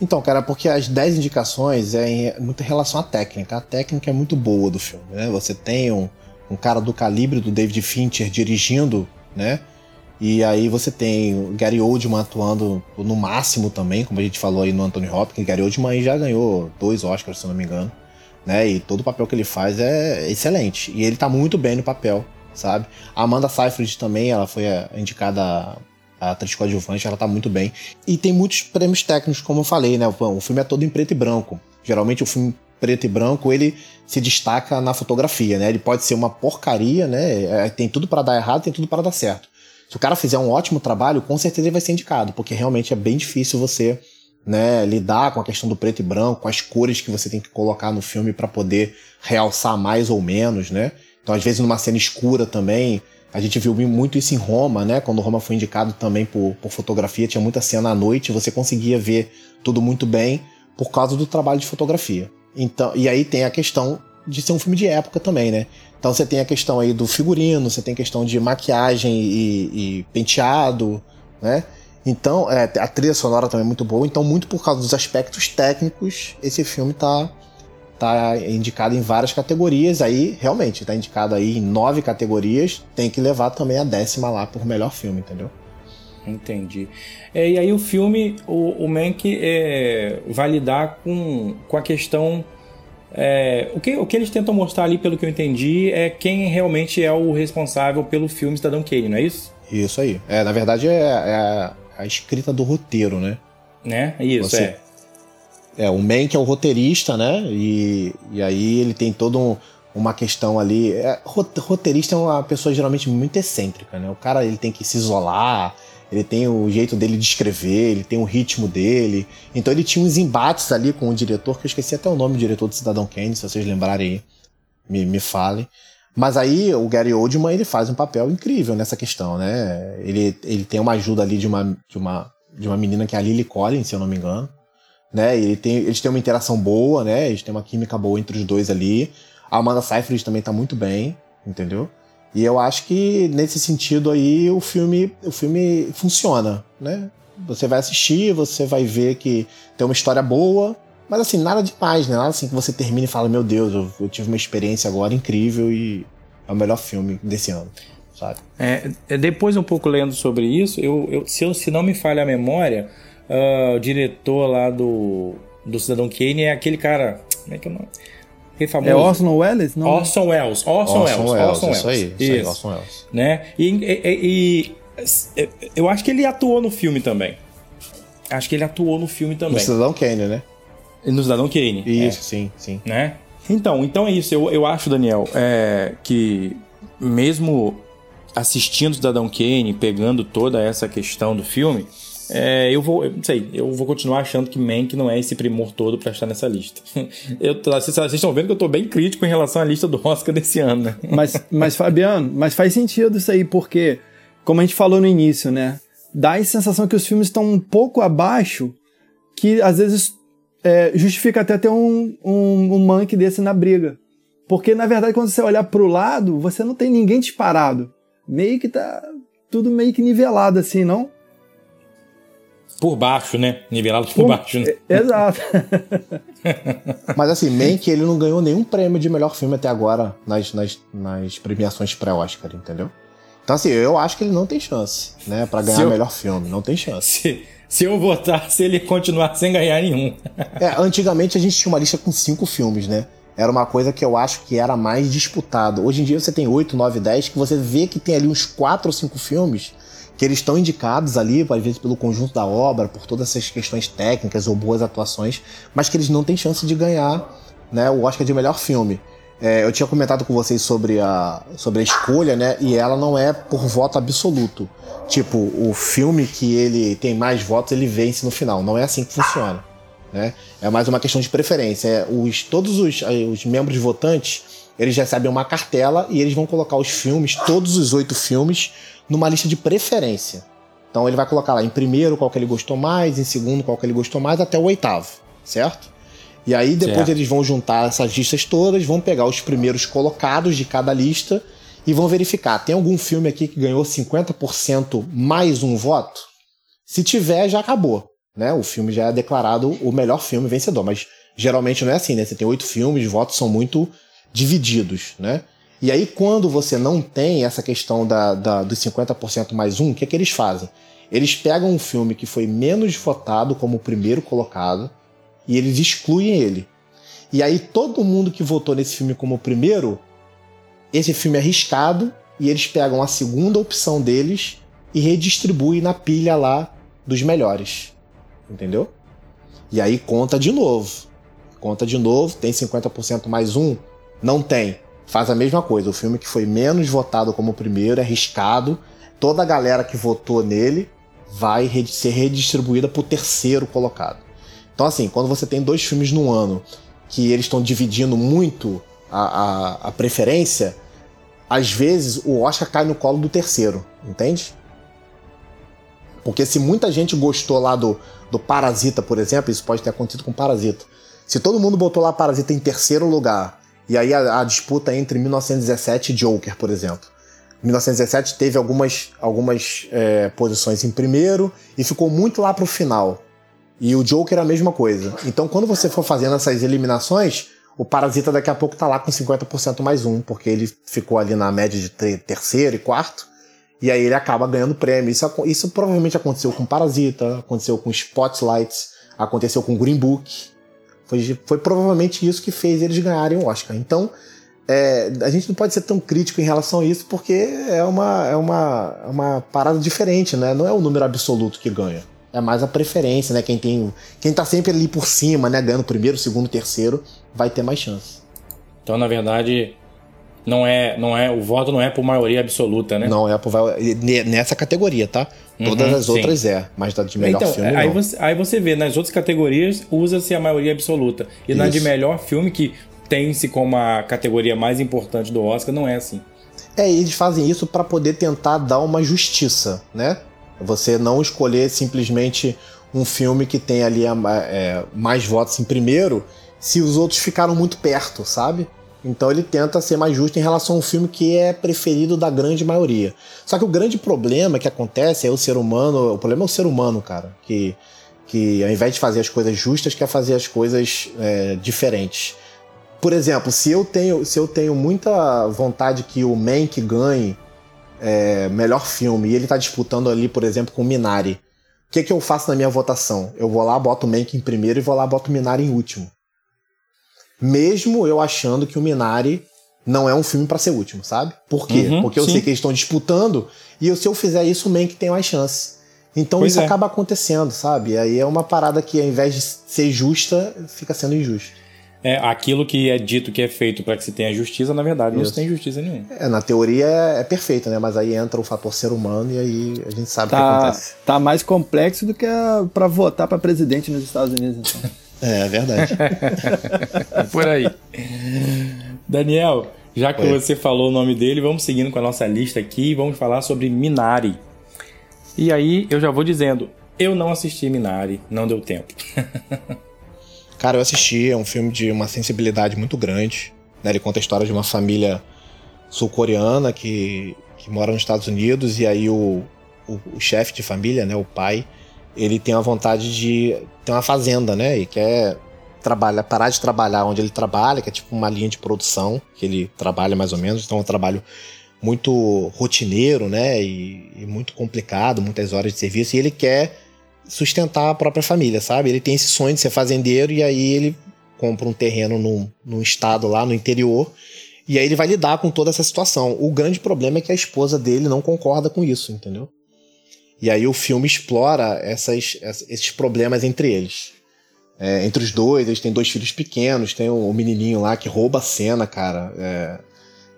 Então, cara, porque as 10 indicações é em muita relação à técnica. A técnica é muito boa do filme, né? Você tem um, um cara do calibre do David Fincher dirigindo, né? E aí você tem Gary Oldman atuando no máximo também, como a gente falou aí no Anthony Hopkins. Gary Oldman já ganhou dois Oscars, se não me engano. Né? E todo o papel que ele faz é excelente. E ele tá muito bem no papel, sabe? A Amanda Seyfried também, ela foi indicada a atriz coadjuvante, ela tá muito bem. E tem muitos prêmios técnicos, como eu falei, né? O filme é todo em preto e branco. Geralmente o filme preto e branco, ele se destaca na fotografia, né? Ele pode ser uma porcaria, né? É, tem tudo para dar errado, tem tudo para dar certo. Se o cara fizer um ótimo trabalho, com certeza ele vai ser indicado, porque realmente é bem difícil você né, lidar com a questão do preto e branco, com as cores que você tem que colocar no filme para poder realçar mais ou menos, né? Então, às vezes, numa cena escura também, a gente viu muito isso em Roma, né? Quando Roma foi indicado também por, por fotografia, tinha muita cena à noite, você conseguia ver tudo muito bem por causa do trabalho de fotografia. Então, e aí tem a questão de ser um filme de época também, né? Então você tem a questão aí do figurino, você tem a questão de maquiagem e, e penteado, né? Então, é, a trilha sonora também é muito boa. Então, muito por causa dos aspectos técnicos, esse filme tá tá indicado em várias categorias, aí realmente tá indicado aí em nove categorias, tem que levar também a décima lá por melhor filme, entendeu? Entendi. É, e aí o filme, o, o Mank é, vai lidar com, com a questão. É, o, que, o que eles tentam mostrar ali, pelo que eu entendi, é quem realmente é o responsável pelo filme Cidadão Kane, não é isso? Isso aí. É, na verdade, é, é a, a, escrita do roteiro, né? Né? Isso, Você, é. É, o Mank é o roteirista, né? E, e aí ele tem todo um, uma questão ali. É, roteirista é uma pessoa geralmente muito excêntrica, né? O cara ele tem que se isolar, ele tem o jeito dele de escrever, ele tem o ritmo dele. Então ele tinha uns embates ali com o diretor, que eu esqueci até o nome do diretor do Cidadão Kane, se vocês lembrarem aí, me, me falem. Mas aí o Gary Oldman ele faz um papel incrível nessa questão, né? Ele, ele tem uma ajuda ali de uma, de uma, de uma menina que é a Lily Collins, se eu não me engano né? Ele tem, eles têm uma interação boa, né? Eles têm uma química boa entre os dois ali. A Amanda Seyfried também tá muito bem, entendeu? E eu acho que nesse sentido aí o filme, o filme funciona, né? Você vai assistir, você vai ver que tem uma história boa, mas assim, nada demais, né? Nada assim que você termine e fala, meu Deus, eu, eu tive uma experiência agora incrível e é o melhor filme desse ano. Sabe? É, é depois um pouco lendo sobre isso, eu, eu, se, eu, se não me falha a memória, uh, o diretor lá do, do Cidadão Kane é aquele cara. Como é que é o nome? É famoso. É Orson Welles? Não. Orson Welles. Orson, Orson Welles. Welles. Orson isso Welles. Aí, isso, aí, Orson Welles. Né? E, e, e, eu acho que ele atuou no filme também. Acho que ele atuou no filme também. No Cidadão Kane, né? No Cidadão Kane. Isso, é. sim, sim. Né? Então, então é isso. Eu, eu acho, Daniel, é, que mesmo assistindo o Cidadão Kane, pegando toda essa questão do filme, é, eu vou, eu não sei, eu vou continuar achando que Mank não é esse primor todo para estar nessa lista. Eu, vocês, estão vendo que eu tô bem crítico em relação à lista do Oscar desse ano, né? Mas, mas Fabiano, mas faz sentido isso aí, porque, como a gente falou no início, né? Dá a sensação que os filmes estão um pouco abaixo, que às vezes é, justifica até ter um, um, um Mank desse na briga. Porque, na verdade, quando você olhar pro lado, você não tem ninguém disparado. Meio que tá tudo meio que nivelado assim, não? Por baixo, né? Nivelado por, por baixo, né? É, exato. Mas assim, Mank, ele não ganhou nenhum prêmio de melhor filme até agora nas, nas, nas premiações pré-Oscar, entendeu? Então assim, eu acho que ele não tem chance, né? Pra ganhar eu... melhor filme, não tem chance. Se, se eu votasse, ele continuar sem ganhar nenhum. é, antigamente a gente tinha uma lista com cinco filmes, né? Era uma coisa que eu acho que era mais disputado. Hoje em dia você tem 8, 9, 10, que você vê que tem ali uns 4 ou 5 filmes que eles estão indicados ali, às vezes pelo conjunto da obra, por todas essas questões técnicas ou boas atuações, mas que eles não têm chance de ganhar né, o Oscar de melhor filme. É, eu tinha comentado com vocês sobre a, sobre a escolha, né? E ela não é por voto absoluto. Tipo, o filme que ele tem mais votos, ele vence no final. Não é assim que funciona. Né? É mais uma questão de preferência. É, os, todos os, os membros votantes, eles recebem uma cartela e eles vão colocar os filmes, todos os oito filmes, numa lista de preferência. Então ele vai colocar lá em primeiro qual que ele gostou mais, em segundo qual que ele gostou mais, até o oitavo, certo? E aí depois certo. eles vão juntar essas listas todas, vão pegar os primeiros colocados de cada lista e vão verificar, tem algum filme aqui que ganhou 50% mais um voto? Se tiver, já acabou, né? O filme já é declarado o melhor filme vencedor, mas geralmente não é assim, né? Você tem oito filmes, os votos são muito divididos, né? E aí, quando você não tem essa questão da, da, dos 50% mais um, o que é que eles fazem? Eles pegam um filme que foi menos votado como o primeiro colocado e eles excluem ele. E aí, todo mundo que votou nesse filme como o primeiro, esse filme é arriscado e eles pegam a segunda opção deles e redistribuem na pilha lá dos melhores. Entendeu? E aí conta de novo. Conta de novo, tem 50% mais um? Não tem faz a mesma coisa. O filme que foi menos votado como o primeiro é arriscado. Toda a galera que votou nele vai ser redistribuída para o terceiro colocado. Então, assim, quando você tem dois filmes no ano que eles estão dividindo muito a, a, a, preferência, às vezes o Oscar cai no colo do terceiro, entende? Porque se muita gente gostou lá do, do Parasita, por exemplo, isso pode ter acontecido com Parasita. Se todo mundo botou lá Parasita em terceiro lugar e aí a, a disputa entre 1917 e Joker, por exemplo. 1917 teve algumas, algumas é, posições em primeiro e ficou muito lá pro final. E o Joker é a mesma coisa. Então, quando você for fazendo essas eliminações, o Parasita daqui a pouco tá lá com 50% mais um, porque ele ficou ali na média de terceiro e quarto, e aí ele acaba ganhando prêmio. Isso, isso provavelmente aconteceu com Parasita, aconteceu com Spotlights, aconteceu com Green Book. Foi, foi provavelmente isso que fez eles ganharem o Oscar. Então, é, a gente não pode ser tão crítico em relação a isso, porque é uma, é uma, é uma parada diferente, né? Não é o número absoluto que ganha. É mais a preferência, né? Quem tem. Quem tá sempre ali por cima, né? Ganhando primeiro, segundo, terceiro, vai ter mais chance. Então, na verdade, não é, não é, o voto não é por maioria absoluta, né? Não é por nessa categoria, tá? Todas uhum, as outras sim. é, mas da de melhor então, filme aí não. Você, aí você vê, nas outras categorias usa-se a maioria absoluta. E Isso. na de melhor filme, que tem-se como a categoria mais importante do Oscar, não é assim. É, eles fazem isso para poder tentar dar uma justiça, né? Você não escolher simplesmente um filme que tem ali a, é, mais votos em primeiro, se os outros ficaram muito perto, sabe? Então ele tenta ser mais justo em relação a um filme que é preferido da grande maioria. Só que o grande problema que acontece é o ser humano. O problema é o ser humano, cara. Que, que ao invés de fazer as coisas justas, quer fazer as coisas é, diferentes. Por exemplo, se eu tenho, se eu tenho muita vontade que o Mank ganhe é, melhor filme e ele está disputando ali, por exemplo, com o Minari, o que, que eu faço na minha votação? Eu vou lá, boto o Mank em primeiro e vou lá, boto o Minari em último mesmo eu achando que o Minari não é um filme para ser último, sabe? Por quê? Uhum, Porque eu sim. sei que eles estão disputando e se eu fizer isso, o Mank tem mais chance. Então pois isso é. acaba acontecendo, sabe? E aí é uma parada que ao invés de ser justa, fica sendo injusta. É, aquilo que é dito que é feito para que se tenha justiça, na verdade, isso. não se tem justiça nenhuma. É, na teoria é, é perfeito, né? Mas aí entra o fator ser humano e aí a gente sabe tá, o que acontece. Tá mais complexo do que para votar para presidente nos Estados Unidos, então. É, é verdade. Por aí. Daniel, já que Oi. você falou o nome dele, vamos seguindo com a nossa lista aqui e vamos falar sobre Minari. E aí eu já vou dizendo, eu não assisti Minari, não deu tempo. Cara, eu assisti, é um filme de uma sensibilidade muito grande. Né? Ele conta a história de uma família sul-coreana que, que mora nos Estados Unidos e aí o, o, o chefe de família, né, o pai, ele tem a vontade de ter uma fazenda, né, e quer trabalhar, parar de trabalhar onde ele trabalha, que é tipo uma linha de produção que ele trabalha mais ou menos, então é um trabalho muito rotineiro, né, e, e muito complicado, muitas horas de serviço, e ele quer sustentar a própria família, sabe? Ele tem esse sonho de ser fazendeiro e aí ele compra um terreno num, num estado lá no interior e aí ele vai lidar com toda essa situação. O grande problema é que a esposa dele não concorda com isso, entendeu? E aí o filme explora essas, esses problemas entre eles. É, entre os dois, eles têm dois filhos pequenos, tem o, o menininho lá que rouba a cena, cara. É,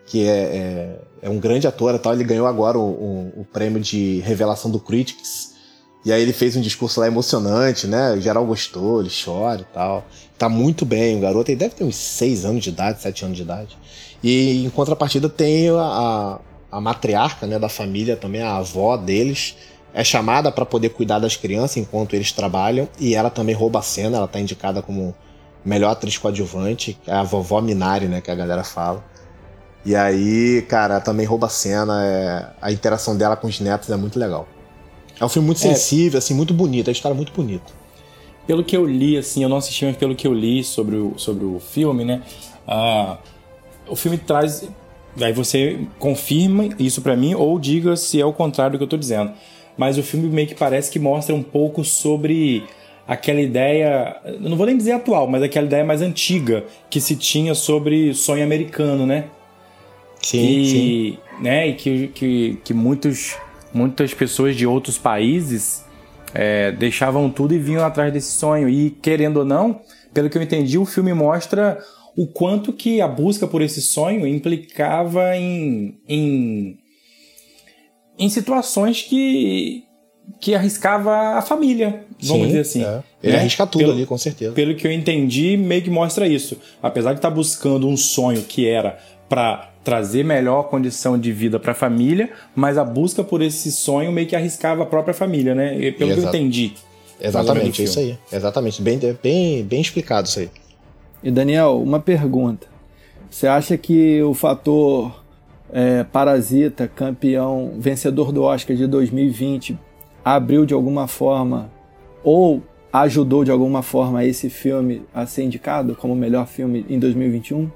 que é, é, é, um grande ator e tal. Ele ganhou agora o, o, o prêmio de revelação do Critics e aí ele fez um discurso lá emocionante, né? O geral gostou, ele chora e tal. Tá muito bem o garoto. Ele deve ter uns 6 anos de idade, 7 anos de idade. E em contrapartida tem a, a matriarca né, da família também, a avó deles. É chamada para poder cuidar das crianças enquanto eles trabalham. E ela também rouba a cena, ela tá indicada como melhor atriz coadjuvante. É a vovó Minari, né? Que a galera fala. E aí, cara, também rouba a cena. É... A interação dela com os netos é muito legal. É um filme muito é. sensível, é. assim, muito bonito, é uma história muito bonita. Pelo que eu li, assim, eu não assisti, mas pelo que eu li sobre o, sobre o filme, né? Ah, o filme traz. Aí você confirma isso para mim ou diga se é o contrário do que eu tô dizendo. Mas o filme meio que parece que mostra um pouco sobre aquela ideia, não vou nem dizer atual, mas aquela ideia mais antiga que se tinha sobre sonho americano, né? Sim, e, sim. Né, e que, que, que muitos muitas pessoas de outros países é, deixavam tudo e vinham atrás desse sonho. E querendo ou não, pelo que eu entendi, o filme mostra o quanto que a busca por esse sonho implicava em, em, em situações que, que arriscava a família, vamos Sim, dizer assim. É. Ele né? arrisca tudo pelo, ali, com certeza. Pelo que eu entendi, meio que mostra isso. Apesar de estar tá buscando um sonho que era para trazer melhor condição de vida para a família, mas a busca por esse sonho meio que arriscava a própria família, né? Pelo Exato. que eu entendi. Exatamente, é isso aí. Exatamente, bem, bem, bem explicado isso aí. E Daniel, uma pergunta. Você acha que o fator é, Parasita, campeão, vencedor do Oscar de 2020, abriu de alguma forma ou ajudou de alguma forma esse filme a ser indicado como melhor filme em 2021?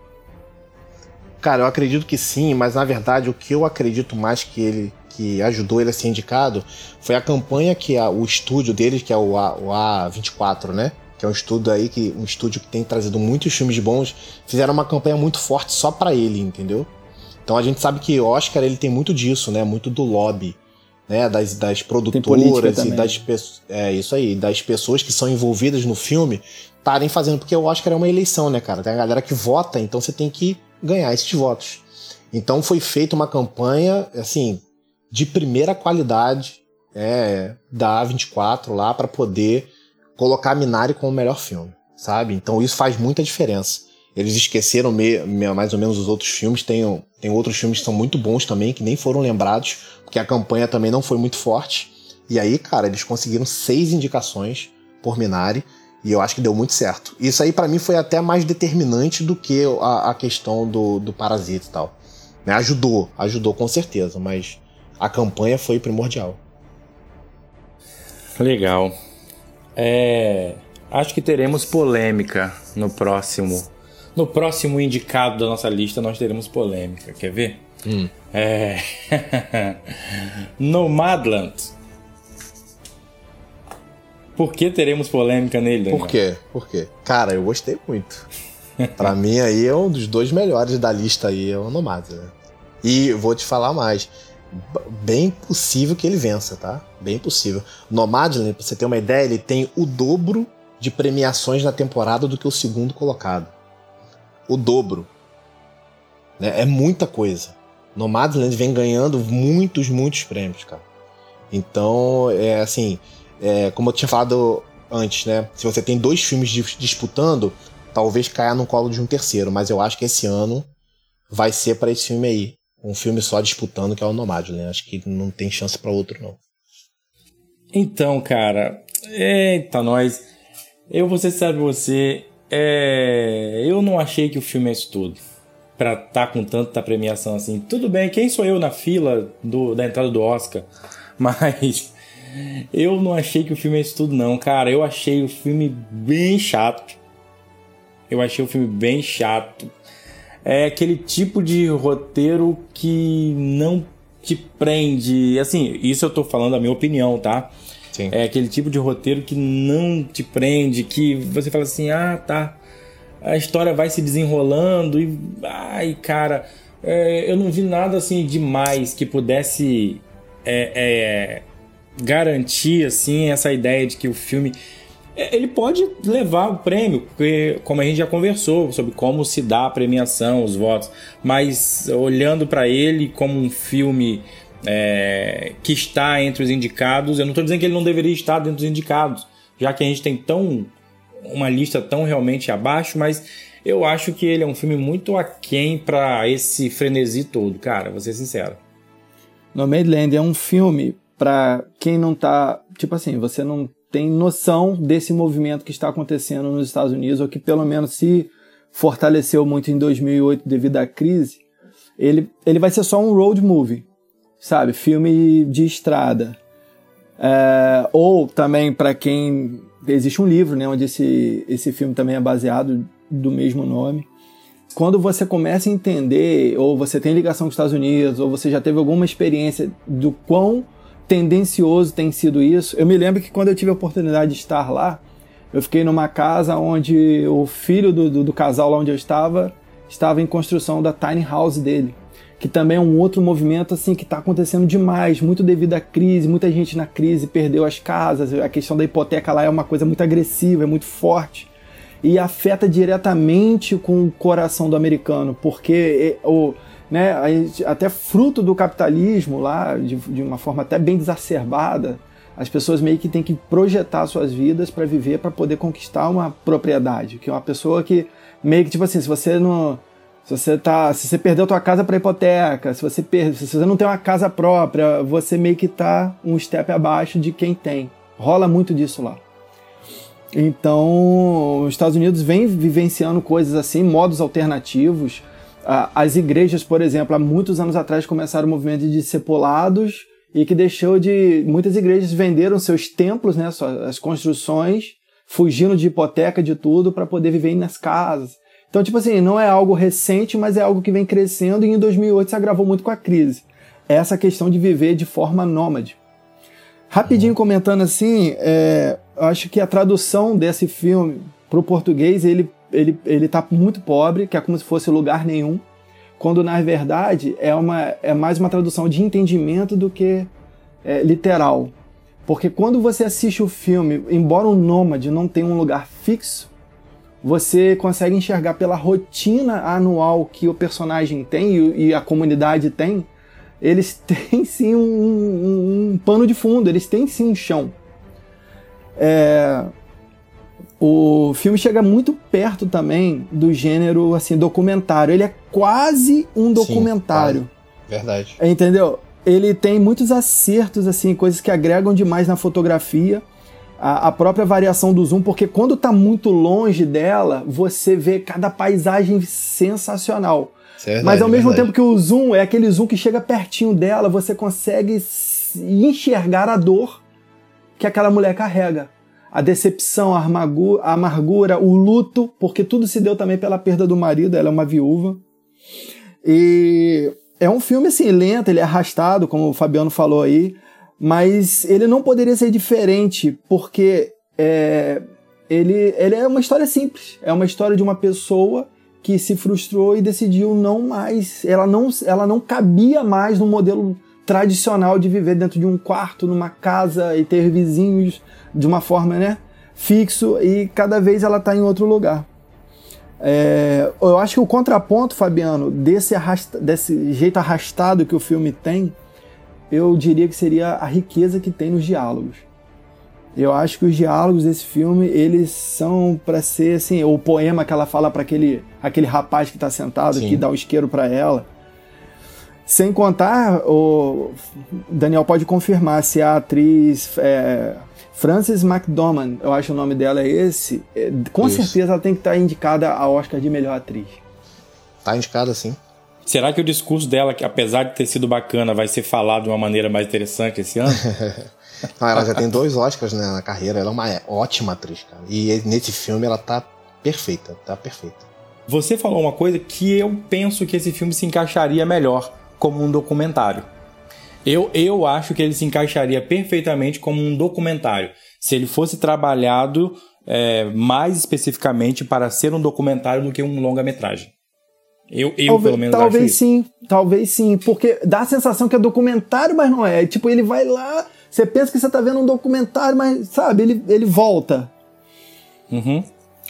Cara, eu acredito que sim, mas na verdade o que eu acredito mais que ele que ajudou ele a ser indicado foi a campanha que a, o estúdio dele, que é o, a, o A24, né? Que é um estúdio aí que um estúdio que tem trazido muitos filmes bons, fizeram uma campanha muito forte só para ele, entendeu? Então a gente sabe que Oscar ele tem muito disso, né? Muito do lobby, né? Das, das produtoras e das pessoas. É isso aí, das pessoas que são envolvidas no filme estarem fazendo, porque o Oscar é uma eleição, né, cara? Tem a galera que vota, então você tem que ganhar esses votos. Então foi feita uma campanha, assim, de primeira qualidade é, da A24 lá para poder colocar Minari como o melhor filme, sabe? Então isso faz muita diferença. Eles esqueceram me, mais ou menos os outros filmes, tem, tem outros filmes que são muito bons também, que nem foram lembrados, porque a campanha também não foi muito forte. E aí, cara, eles conseguiram seis indicações por Minari. E eu acho que deu muito certo. Isso aí para mim foi até mais determinante do que a, a questão do, do parasita e tal. Me ajudou, ajudou com certeza, mas a campanha foi primordial. Legal. É, acho que teremos polêmica no próximo. No próximo indicado da nossa lista, nós teremos polêmica. Quer ver? Hum. É... Nomadland por que teremos polêmica nele, Daniel? Por quê? Por quê? Cara, eu gostei muito. para mim aí é um dos dois melhores da lista aí, é o Nomada. Né? E vou te falar mais. Bem possível que ele vença, tá? Bem possível. Nomadland, pra você ter uma ideia, ele tem o dobro de premiações na temporada do que o segundo colocado. O dobro. Né? É muita coisa. Nomadland vem ganhando muitos, muitos prêmios, cara. Então, é assim, é, como eu tinha falado antes, né? Se você tem dois filmes disputando, talvez caia no colo de um terceiro, mas eu acho que esse ano vai ser para esse filme aí. Um filme só disputando, que é o Nomadland. Acho que não tem chance para outro, não. Então, cara. Eita, nós. Eu vou ser sabe você. É, eu não achei que o filme é isso tudo. Pra estar tá com tanta premiação assim. Tudo bem, quem sou eu na fila do, da entrada do Oscar? Mas eu não achei que o filme é isso tudo, não. Cara, eu achei o filme bem chato. Eu achei o filme bem chato. É aquele tipo de roteiro que não te prende. Assim, isso eu tô falando a minha opinião, tá? Sim. É aquele tipo de roteiro que não te prende, que você fala assim, ah, tá. A história vai se desenrolando e. Ai, cara, é, eu não vi nada assim demais que pudesse é, é, garantir assim essa ideia de que o filme é, ele pode levar o prêmio, porque como a gente já conversou sobre como se dá a premiação, os votos, mas olhando para ele como um filme é, que está entre os indicados. Eu não estou dizendo que ele não deveria estar dentro dos indicados, já que a gente tem tão uma lista tão realmente abaixo, mas eu acho que ele é um filme muito aquém para esse frenesi todo, cara, vou ser sincero. Nomadland é um filme para quem não tá, tipo assim, você não tem noção desse movimento que está acontecendo nos Estados Unidos, ou que pelo menos se fortaleceu muito em 2008 devido à crise, ele, ele vai ser só um road movie sabe? Filme de estrada. É, ou também para quem existe um livro, né, onde esse, esse filme também é baseado do mesmo nome. Quando você começa a entender, ou você tem ligação com os Estados Unidos, ou você já teve alguma experiência do quão tendencioso tem sido isso. Eu me lembro que quando eu tive a oportunidade de estar lá, eu fiquei numa casa onde o filho do, do, do casal lá onde eu estava estava em construção da tiny house dele que também é um outro movimento assim que está acontecendo demais, muito devido à crise, muita gente na crise perdeu as casas, a questão da hipoteca lá é uma coisa muito agressiva, é muito forte e afeta diretamente com o coração do americano, porque é, o né, até fruto do capitalismo lá, de, de uma forma até bem exacerbada, as pessoas meio que têm que projetar suas vidas para viver, para poder conquistar uma propriedade, que é uma pessoa que meio que tipo assim, se você não se você tá, se você perdeu tua casa para hipoteca, se você per, se você não tem uma casa própria, você meio que tá um step abaixo de quem tem. Rola muito disso lá. Então, os Estados Unidos vem vivenciando coisas assim, modos alternativos. As igrejas, por exemplo, há muitos anos atrás começaram o movimento de discipulados e que deixou de muitas igrejas venderam seus templos, né, as construções, fugindo de hipoteca de tudo para poder viver nas casas. Então, tipo assim, não é algo recente, mas é algo que vem crescendo e em 2008 se agravou muito com a crise. É essa questão de viver de forma nômade. Rapidinho comentando assim, é, acho que a tradução desse filme para o português ele, ele, ele tá muito pobre, que é como se fosse lugar nenhum, quando na verdade é, uma, é mais uma tradução de entendimento do que é, literal. Porque quando você assiste o filme, embora o nômade não tenha um lugar fixo, você consegue enxergar pela rotina anual que o personagem tem e, e a comunidade tem, eles têm sim um, um, um, pano de fundo, eles têm sim um chão. É, o filme chega muito perto também do gênero assim documentário. Ele é quase um documentário. Sim, Verdade. Entendeu? Ele tem muitos acertos assim, coisas que agregam demais na fotografia a, a, própria variação do zoom, porque quando está muito longe dela, você vê cada paisagem sensacional. É verdade, Mas ao mesmo verdade. tempo que o zoom é aquele zoom que chega pertinho dela, você consegue enxergar a dor que aquela mulher carrega. A decepção, a amargura, a amargura, o luto, porque tudo se deu também pela perda do marido, ela é uma viúva. E é um filme assim, lento, ele é arrastado, como o Fabiano falou aí, mas ele não poderia ser diferente, porque é, ele, ele é uma história simples. É uma história de uma pessoa que se frustrou e decidiu não mais. Ela não, ela não cabia mais no modelo tradicional de viver dentro de um quarto, numa casa e ter vizinhos de uma forma, né? Fixo e cada vez ela está em outro lugar. É, eu acho que o contraponto, Fabiano, desse, arrasta, desse jeito arrastado que o filme tem, eu diria que seria a riqueza que tem nos diálogos. Eu acho que os diálogos desse filme, eles são para ser assim, o poema que ela fala para aquele, aquele rapaz que está sentado, Sim. que dá o isqueiro para ela. Sem contar, o Daniel pode confirmar se a atriz é, Frances McDormand, eu acho o nome dela é esse. É, com Isso. certeza ela tem que estar indicada a Oscar de melhor atriz. Tá indicado assim. Será que o discurso dela, que apesar de ter sido bacana, vai ser falado de uma maneira mais interessante esse ano? Não, ela já tem dois Oscars né, na carreira, ela é uma ótima atriz, cara. E nesse filme ela tá perfeita, tá perfeita. Você falou uma coisa que eu penso que esse filme se encaixaria melhor como um documentário. Eu, eu acho que ele se encaixaria perfeitamente como um documentário. Se ele fosse trabalhado é, mais especificamente para ser um documentário do que um longa-metragem. Eu, eu talvez, pelo menos, talvez acho isso. sim, talvez sim, porque dá a sensação que é documentário, mas não é. Tipo, ele vai lá, você pensa que você tá vendo um documentário, mas sabe, ele, ele volta. Uhum.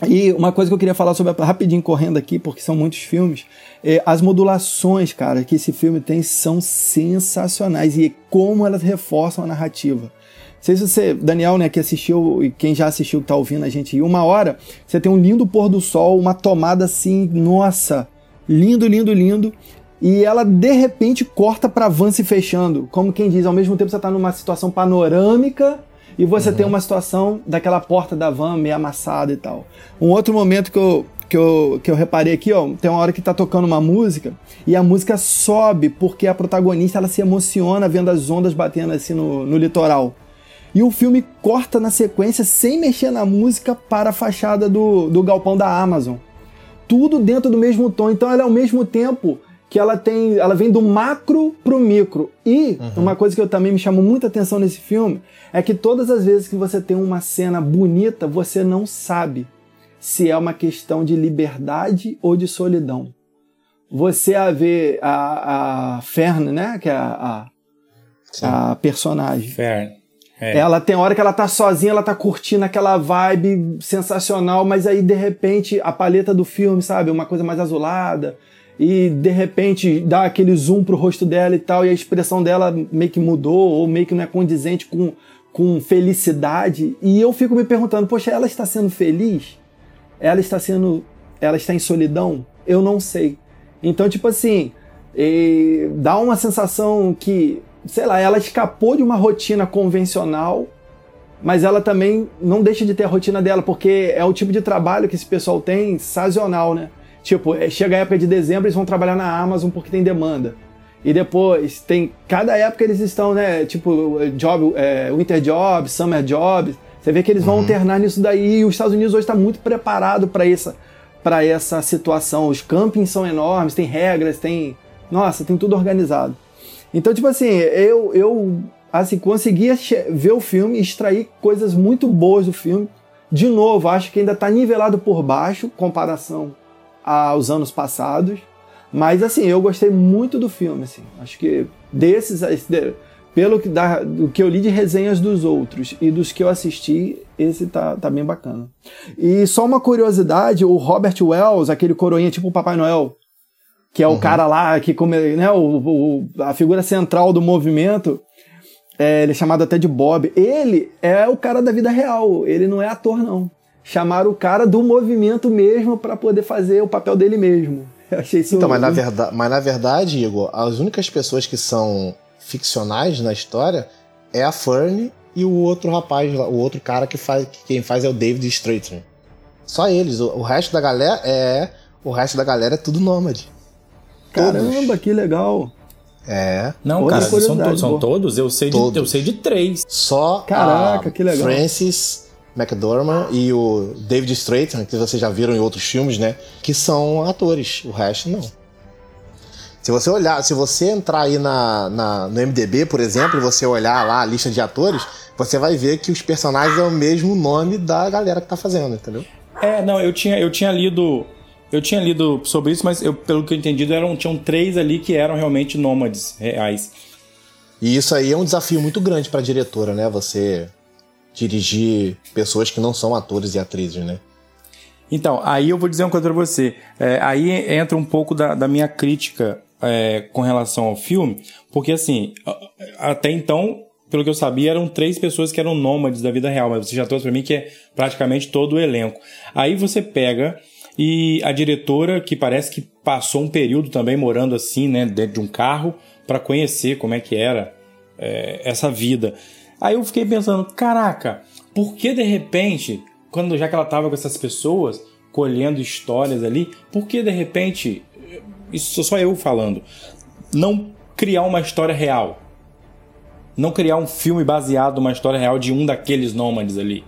E uma coisa que eu queria falar sobre, rapidinho correndo aqui, porque são muitos filmes, é, as modulações, cara, que esse filme tem são sensacionais e como elas reforçam a narrativa. Não sei se você, Daniel, né, que assistiu e quem já assistiu que tá ouvindo a gente, em uma hora, você tem um lindo pôr do sol, uma tomada assim, nossa, lindo, lindo, lindo. E ela de repente corta pra van se fechando. Como quem diz, ao mesmo tempo você tá numa situação panorâmica e você uhum. tem uma situação daquela porta da van meio amassada e tal. Um outro momento que eu, que eu, que eu reparei aqui, ó, tem uma hora que tá tocando uma música e a música sobe porque a protagonista ela se emociona vendo as ondas batendo assim no, no litoral. E o filme corta na sequência sem mexer na música para a fachada do, do galpão da Amazon. Tudo dentro do mesmo tom. Então ela é ao mesmo tempo que ela tem, ela vem do macro pro micro. E uhum. uma coisa que eu também me chamou muita atenção nesse filme é que todas as vezes que você tem uma cena bonita, você não sabe se é uma questão de liberdade ou de solidão. Você a vê a, a Fern, né, que é a, a, a personagem. Fern. É. Ela tem hora que ela tá sozinha, ela tá curtindo aquela vibe sensacional, mas aí de repente a paleta do filme, sabe, uma coisa mais azulada, e de repente dá aquele zoom pro rosto dela e tal, e a expressão dela meio que mudou, ou meio que não é condizente com, com felicidade. E eu fico me perguntando, poxa, ela está sendo feliz? Ela está sendo. Ela está em solidão? Eu não sei. Então, tipo assim, dá uma sensação que, sei lá, ela escapou de uma rotina convencional, mas ela também não deixa de ter a rotina dela, porque é o tipo de trabalho que esse pessoal tem sazonal, né? Tipo, chega a época de dezembro, eles vão trabalhar na Amazon porque tem demanda. E depois tem. Cada época eles estão, né? Tipo, job, é, Winter Jobs, Summer Jobs. Você vê que eles vão Uhum. alternar nisso daí. E os Estados Unidos hoje está muito preparado para essa, pra essa situação. Os campings são enormes, tem regras, tem. Nossa, tem tudo organizado. Então, tipo assim, eu, eu assim, conseguia ver o filme, extrair coisas muito boas do filme. De novo, acho que ainda está nivelado por baixo, comparação aos anos passados. Mas assim, eu gostei muito do filme, assim. Acho que desses, esse de- pelo que da, do que eu li de resenhas dos outros e dos que eu assisti, esse tá, tá bem bacana. E só uma curiosidade, o Robert Wells, aquele coroinha tipo o Papai Noel, que é o cara lá que come, né, o, o- a figura central do movimento, é, ele é chamado até de Bob. Ele é o cara da vida real, ele não é ator não. Chamaram o cara do movimento mesmo para poder fazer o papel dele mesmo. Eu achei isso Então, mas na, verda mas na verdade, Igor, as únicas pessoas que são ficcionais na história é a Fern e o outro rapaz, o outro cara que faz. que quem faz é o David Stratton. Só eles. O, o resto da galera é. O resto da galera é tudo nômade. Caramba, que legal. É. Não, Outra cara, são, to- são todos? Eu sei, de, Todos. eu sei de três. Só Caraca, a que legal. Francis McDormand e o David Stratton, que vocês já viram em outros filmes, né? Que são atores. O resto não. Se você olhar, se você entrar aí na, na- no MDB, por exemplo, e você olhar lá a lista de atores, você vai ver que os personagens é o mesmo nome da galera que tá fazendo, entendeu? É, não, eu tinha, eu tinha lido. Eu tinha lido sobre isso, mas eu, pelo que eu entendi, eram, tinham três ali que eram realmente nômades reais. E isso aí é um desafio muito grande pra diretora, né? Você dirigir pessoas que não são atores e atrizes, né? Então, aí eu vou dizer uma coisa pra você. É, aí entra um pouco da, da minha crítica é, com relação ao filme, porque assim, a- até então, pelo que eu sabia, eram três pessoas que eram nômades da vida real, mas você já trouxe pra mim que é praticamente todo o elenco. Aí você pega e a diretora, que parece que passou um período também morando assim, né, dentro de um carro, pra conhecer como é que era é, essa vida. Aí eu fiquei pensando, caraca, por que de repente, quando já que ela tava com essas pessoas, colhendo histórias ali, por que de repente, isso sou só eu falando, não criar uma história real? Não criar um filme baseado numa história real de um daqueles nômades ali?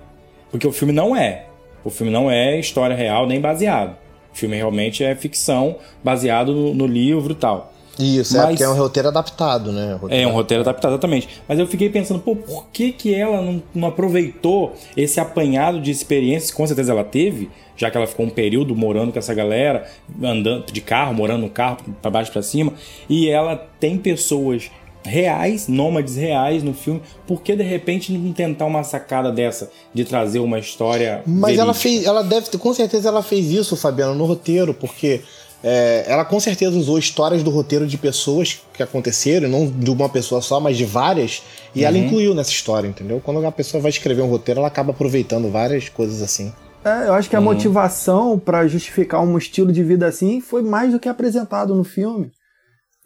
Porque o filme não é. O filme não é história real nem baseado. O filme realmente é ficção, baseado no, no livro e tal. Isso, é Mas- porque é um roteiro adaptado, né? É um roteiro adaptado, exatamente. Mas eu fiquei pensando, pô, por que, que ela não, não aproveitou esse apanhado de experiências? Com certeza ela teve, já que ela ficou um período morando com essa galera, andando de carro, morando no carro, pra baixo pra cima. E ela tem pessoas reais, nômades reais no filme. Por que de repente não tentar uma sacada dessa de trazer uma história. Mas ela verídica? fez, ela deve ter, com certeza ela fez isso, Fabiano, no roteiro, porque é, ela com certeza usou histórias do roteiro de pessoas que aconteceram, não de uma pessoa só, mas de várias, e ela incluiu nessa história, entendeu? Quando uma pessoa vai escrever um roteiro, ela acaba aproveitando várias coisas assim. É, eu acho que a motivação pra justificar um estilo de vida assim foi mais do que apresentado no filme.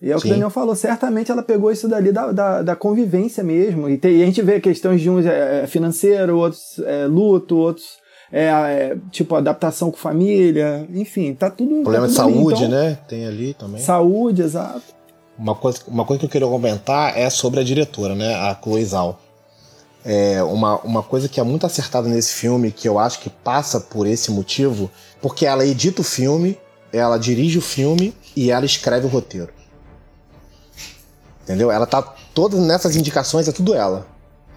E é o que o Daniel falou, certamente ela pegou isso dali da, da, da convivência mesmo. E, tem- e a gente vê questões de uns é, é, financeiro, outros é, luto, outros é, é, tipo adaptação com família, enfim, tá tudo. Problema tá de tudo ali. saúde, Então, né? Tem ali também. Saúde, exato. Uma coisa, uma coisa que eu queria comentar é sobre a diretora, né? A Chloe Zhao. É uma, uma coisa que é muito acertada nesse filme, que eu acho que passa por esse motivo, porque ela edita o filme, ela dirige o filme e ela escreve o roteiro. Entendeu? Ela tá todas nessas indicações, é tudo ela.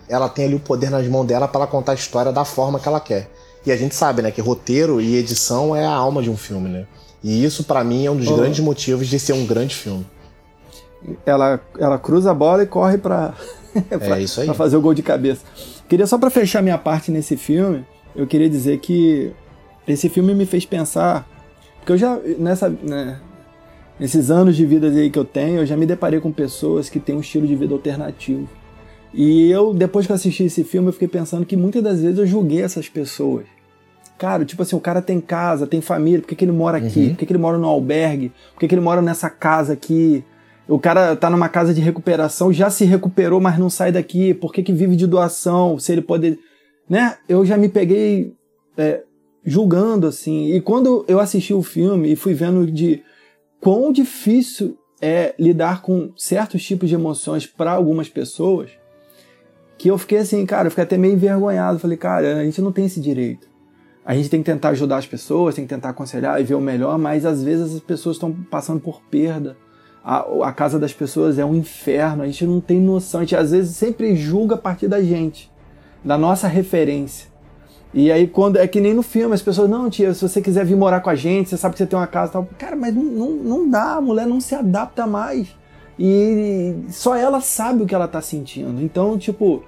Ela tem ali o poder nas mãos dela para contar a história da forma que ela quer. E a gente sabe, né, que roteiro e edição é a alma de um filme, né? E isso pra mim é um dos Oh. grandes motivos de ser um grande filme. Ela, ela cruza a bola e corre pra, É pra fazer o gol de cabeça. Queria só pra fechar minha parte nesse filme, eu queria dizer que esse filme me fez pensar, porque eu já nessa né, nesses anos de vida aí que eu tenho, eu já me deparei com pessoas que têm um estilo de vida alternativo. E eu depois que eu assisti esse filme, eu fiquei pensando que muitas das vezes eu julguei essas pessoas. Cara, tipo assim, o cara tem casa, tem família, por que, que ele mora aqui? Por que, que ele mora no albergue? Por que, que ele mora nessa casa aqui? O cara tá numa casa de recuperação, já se recuperou, mas não sai daqui. Por que, que vive de doação? Se ele pode. Né? Eu já me peguei é, julgando, assim. E quando eu assisti o filme e fui vendo de quão difícil é lidar com certos tipos de emoções para algumas pessoas, que eu fiquei assim, cara, eu fiquei até meio envergonhado. Falei, cara, a gente não tem esse direito. A gente tem que tentar ajudar as pessoas, tem que tentar aconselhar e ver o melhor, mas às vezes as pessoas estão passando por perda. A, a casa das pessoas é um inferno, a gente não tem noção, a gente às vezes sempre julga a partir da gente, da nossa referência. E aí, quando é que nem no filme, as pessoas, não, tia, se você quiser vir morar com a gente, você sabe que você tem uma casa e tal. Cara, mas não, não, dá, a mulher não se adapta mais. E só ela sabe o que ela tá sentindo. Então, tipo,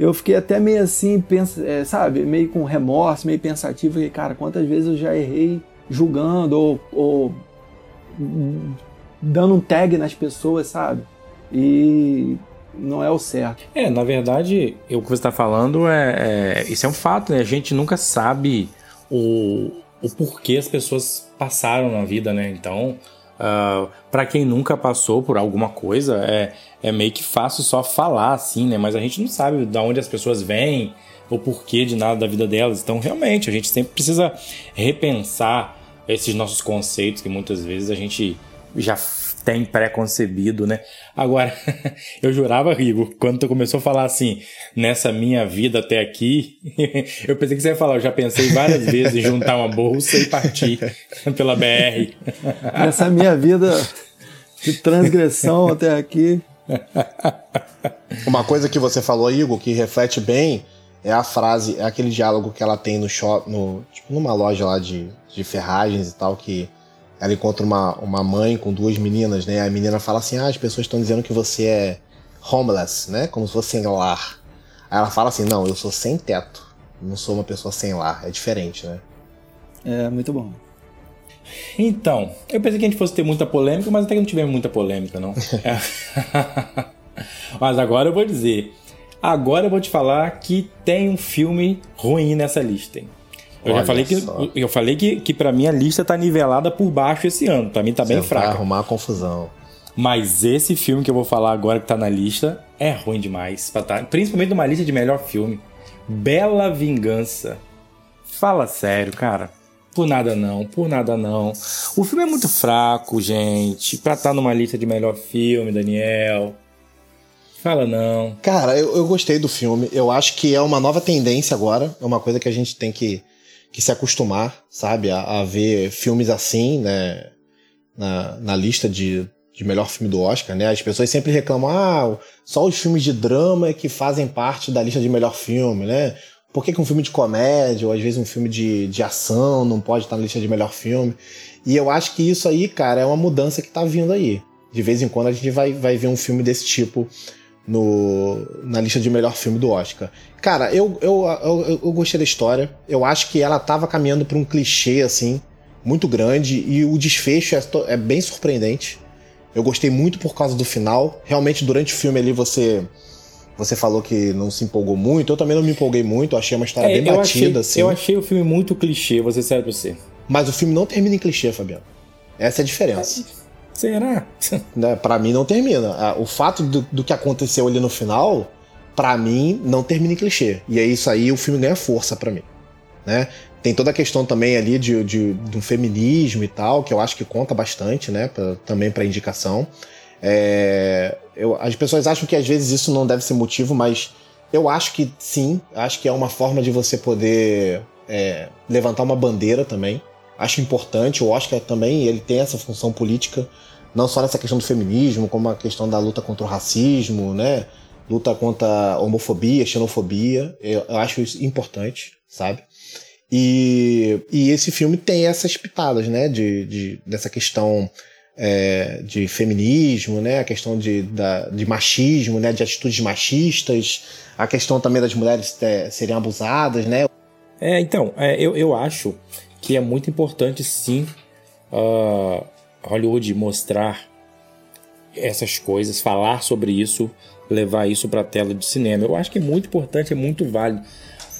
eu fiquei até meio assim, pensa, é, sabe, meio com remorso, meio pensativo. Falei, cara, quantas vezes eu já errei julgando ou, ou dando um tag nas pessoas, sabe? E não é o certo. É, na verdade, o que você está falando é, é- Isso é um fato, né? A gente nunca sabe o, o porquê as pessoas passaram na vida, né? Então, para quem nunca passou por alguma coisa, é, é meio que fácil só falar assim, né? Mas a gente não sabe de onde as pessoas vêm, o porquê de nada da vida delas. Então, realmente, a gente sempre precisa repensar esses nossos conceitos que muitas vezes a gente já tem pré-concebido, né? Agora, eu jurava, Rigo, quando tu começou a falar assim, nessa minha vida até aqui, eu pensei que você ia falar, eu já pensei várias vezes em juntar uma bolsa e partir pela BR. Nessa minha vida de transgressão até aqui. Uma coisa que você falou, Igor, que reflete bem é a frase, é aquele diálogo que ela tem no shopping, no, tipo, numa loja lá de, de ferragens e tal, que ela encontra uma, uma mãe com duas meninas, né? A menina fala assim: ah, as pessoas estão dizendo que você é homeless, né? Como se fosse sem lar. Aí ela fala assim: não, eu sou sem teto. Não sou uma pessoa sem lar. É diferente, né? É, muito bom. Então, eu pensei que a gente fosse ter muita polêmica, mas até que não tivemos muita polêmica, não. mas agora eu vou dizer. Agora eu vou te falar que tem um filme ruim nessa lista. hein? Eu Olha já falei que só. eu falei que, que para mim a lista tá nivelada por baixo esse ano. Pra mim tá bem Você vai fraca. arrumar confusão. Mas esse filme que eu vou falar agora que tá na lista é ruim demais. pra tá- principalmente numa lista de melhor filme. Bela Vingança. Fala sério, cara. Por nada não, por nada não. O filme é muito fraco, gente. Pra estar numa lista de melhor filme, Daniel. Fala não. Cara, eu, eu gostei do filme. Eu acho que é uma nova tendência agora. É uma coisa que a gente tem que, que se acostumar, sabe? A, a ver filmes assim, né? Na, na lista de, de melhor filme do Oscar, né? As pessoas sempre reclamam, ah, só os filmes de drama é que fazem parte da lista de melhor filme, né? Por que, que um filme de comédia, ou às vezes um filme de, de ação, não pode estar na lista de melhor filme? E eu acho que isso aí, cara, é uma mudança que tá vindo aí. De vez em quando a gente vai, vai ver um filme desse tipo no, na lista de melhor filme do Oscar. Cara, eu, eu, eu, eu gostei da história. Eu acho que ela tava caminhando para um clichê, assim, muito grande, e o desfecho é, é bem surpreendente. Eu gostei muito por causa do final. Realmente, durante o filme ali, você você falou que não se empolgou muito, eu também não me empolguei muito, achei uma história é, bem eu batida, achei, assim. Eu achei o filme muito clichê, vou ser sério pra você. Mas o filme não termina em clichê, Fabiano. Essa é a diferença. Será? Né, pra mim não termina. O fato do, do que aconteceu ali no final, para mim, não termina em clichê. E é isso aí, o filme ganha força para mim. Né? Tem toda a questão também ali de, de, de, um feminismo e tal, que eu acho que conta bastante, né? Pra, também para indicação. É, eu, as pessoas acham que às vezes isso não deve ser motivo, mas eu acho que sim. Acho que é uma forma de você poder é, levantar uma bandeira também. Acho importante. O Oscar também ele tem essa função política, não só nessa questão do feminismo, como a questão da luta contra o racismo, né? Luta contra a homofobia, xenofobia. Eu, eu acho isso importante, sabe? E, e esse filme tem essas pitadas, né? De, de, dessa questão é, de feminismo, né? A questão de, da, de machismo, né? De atitudes machistas, a questão também das mulheres é, serem abusadas, né? É, então, é, eu, eu acho que é muito importante sim uh, Hollywood mostrar essas coisas, falar sobre isso, levar isso para a tela de cinema. Eu acho que é muito importante, é muito válido.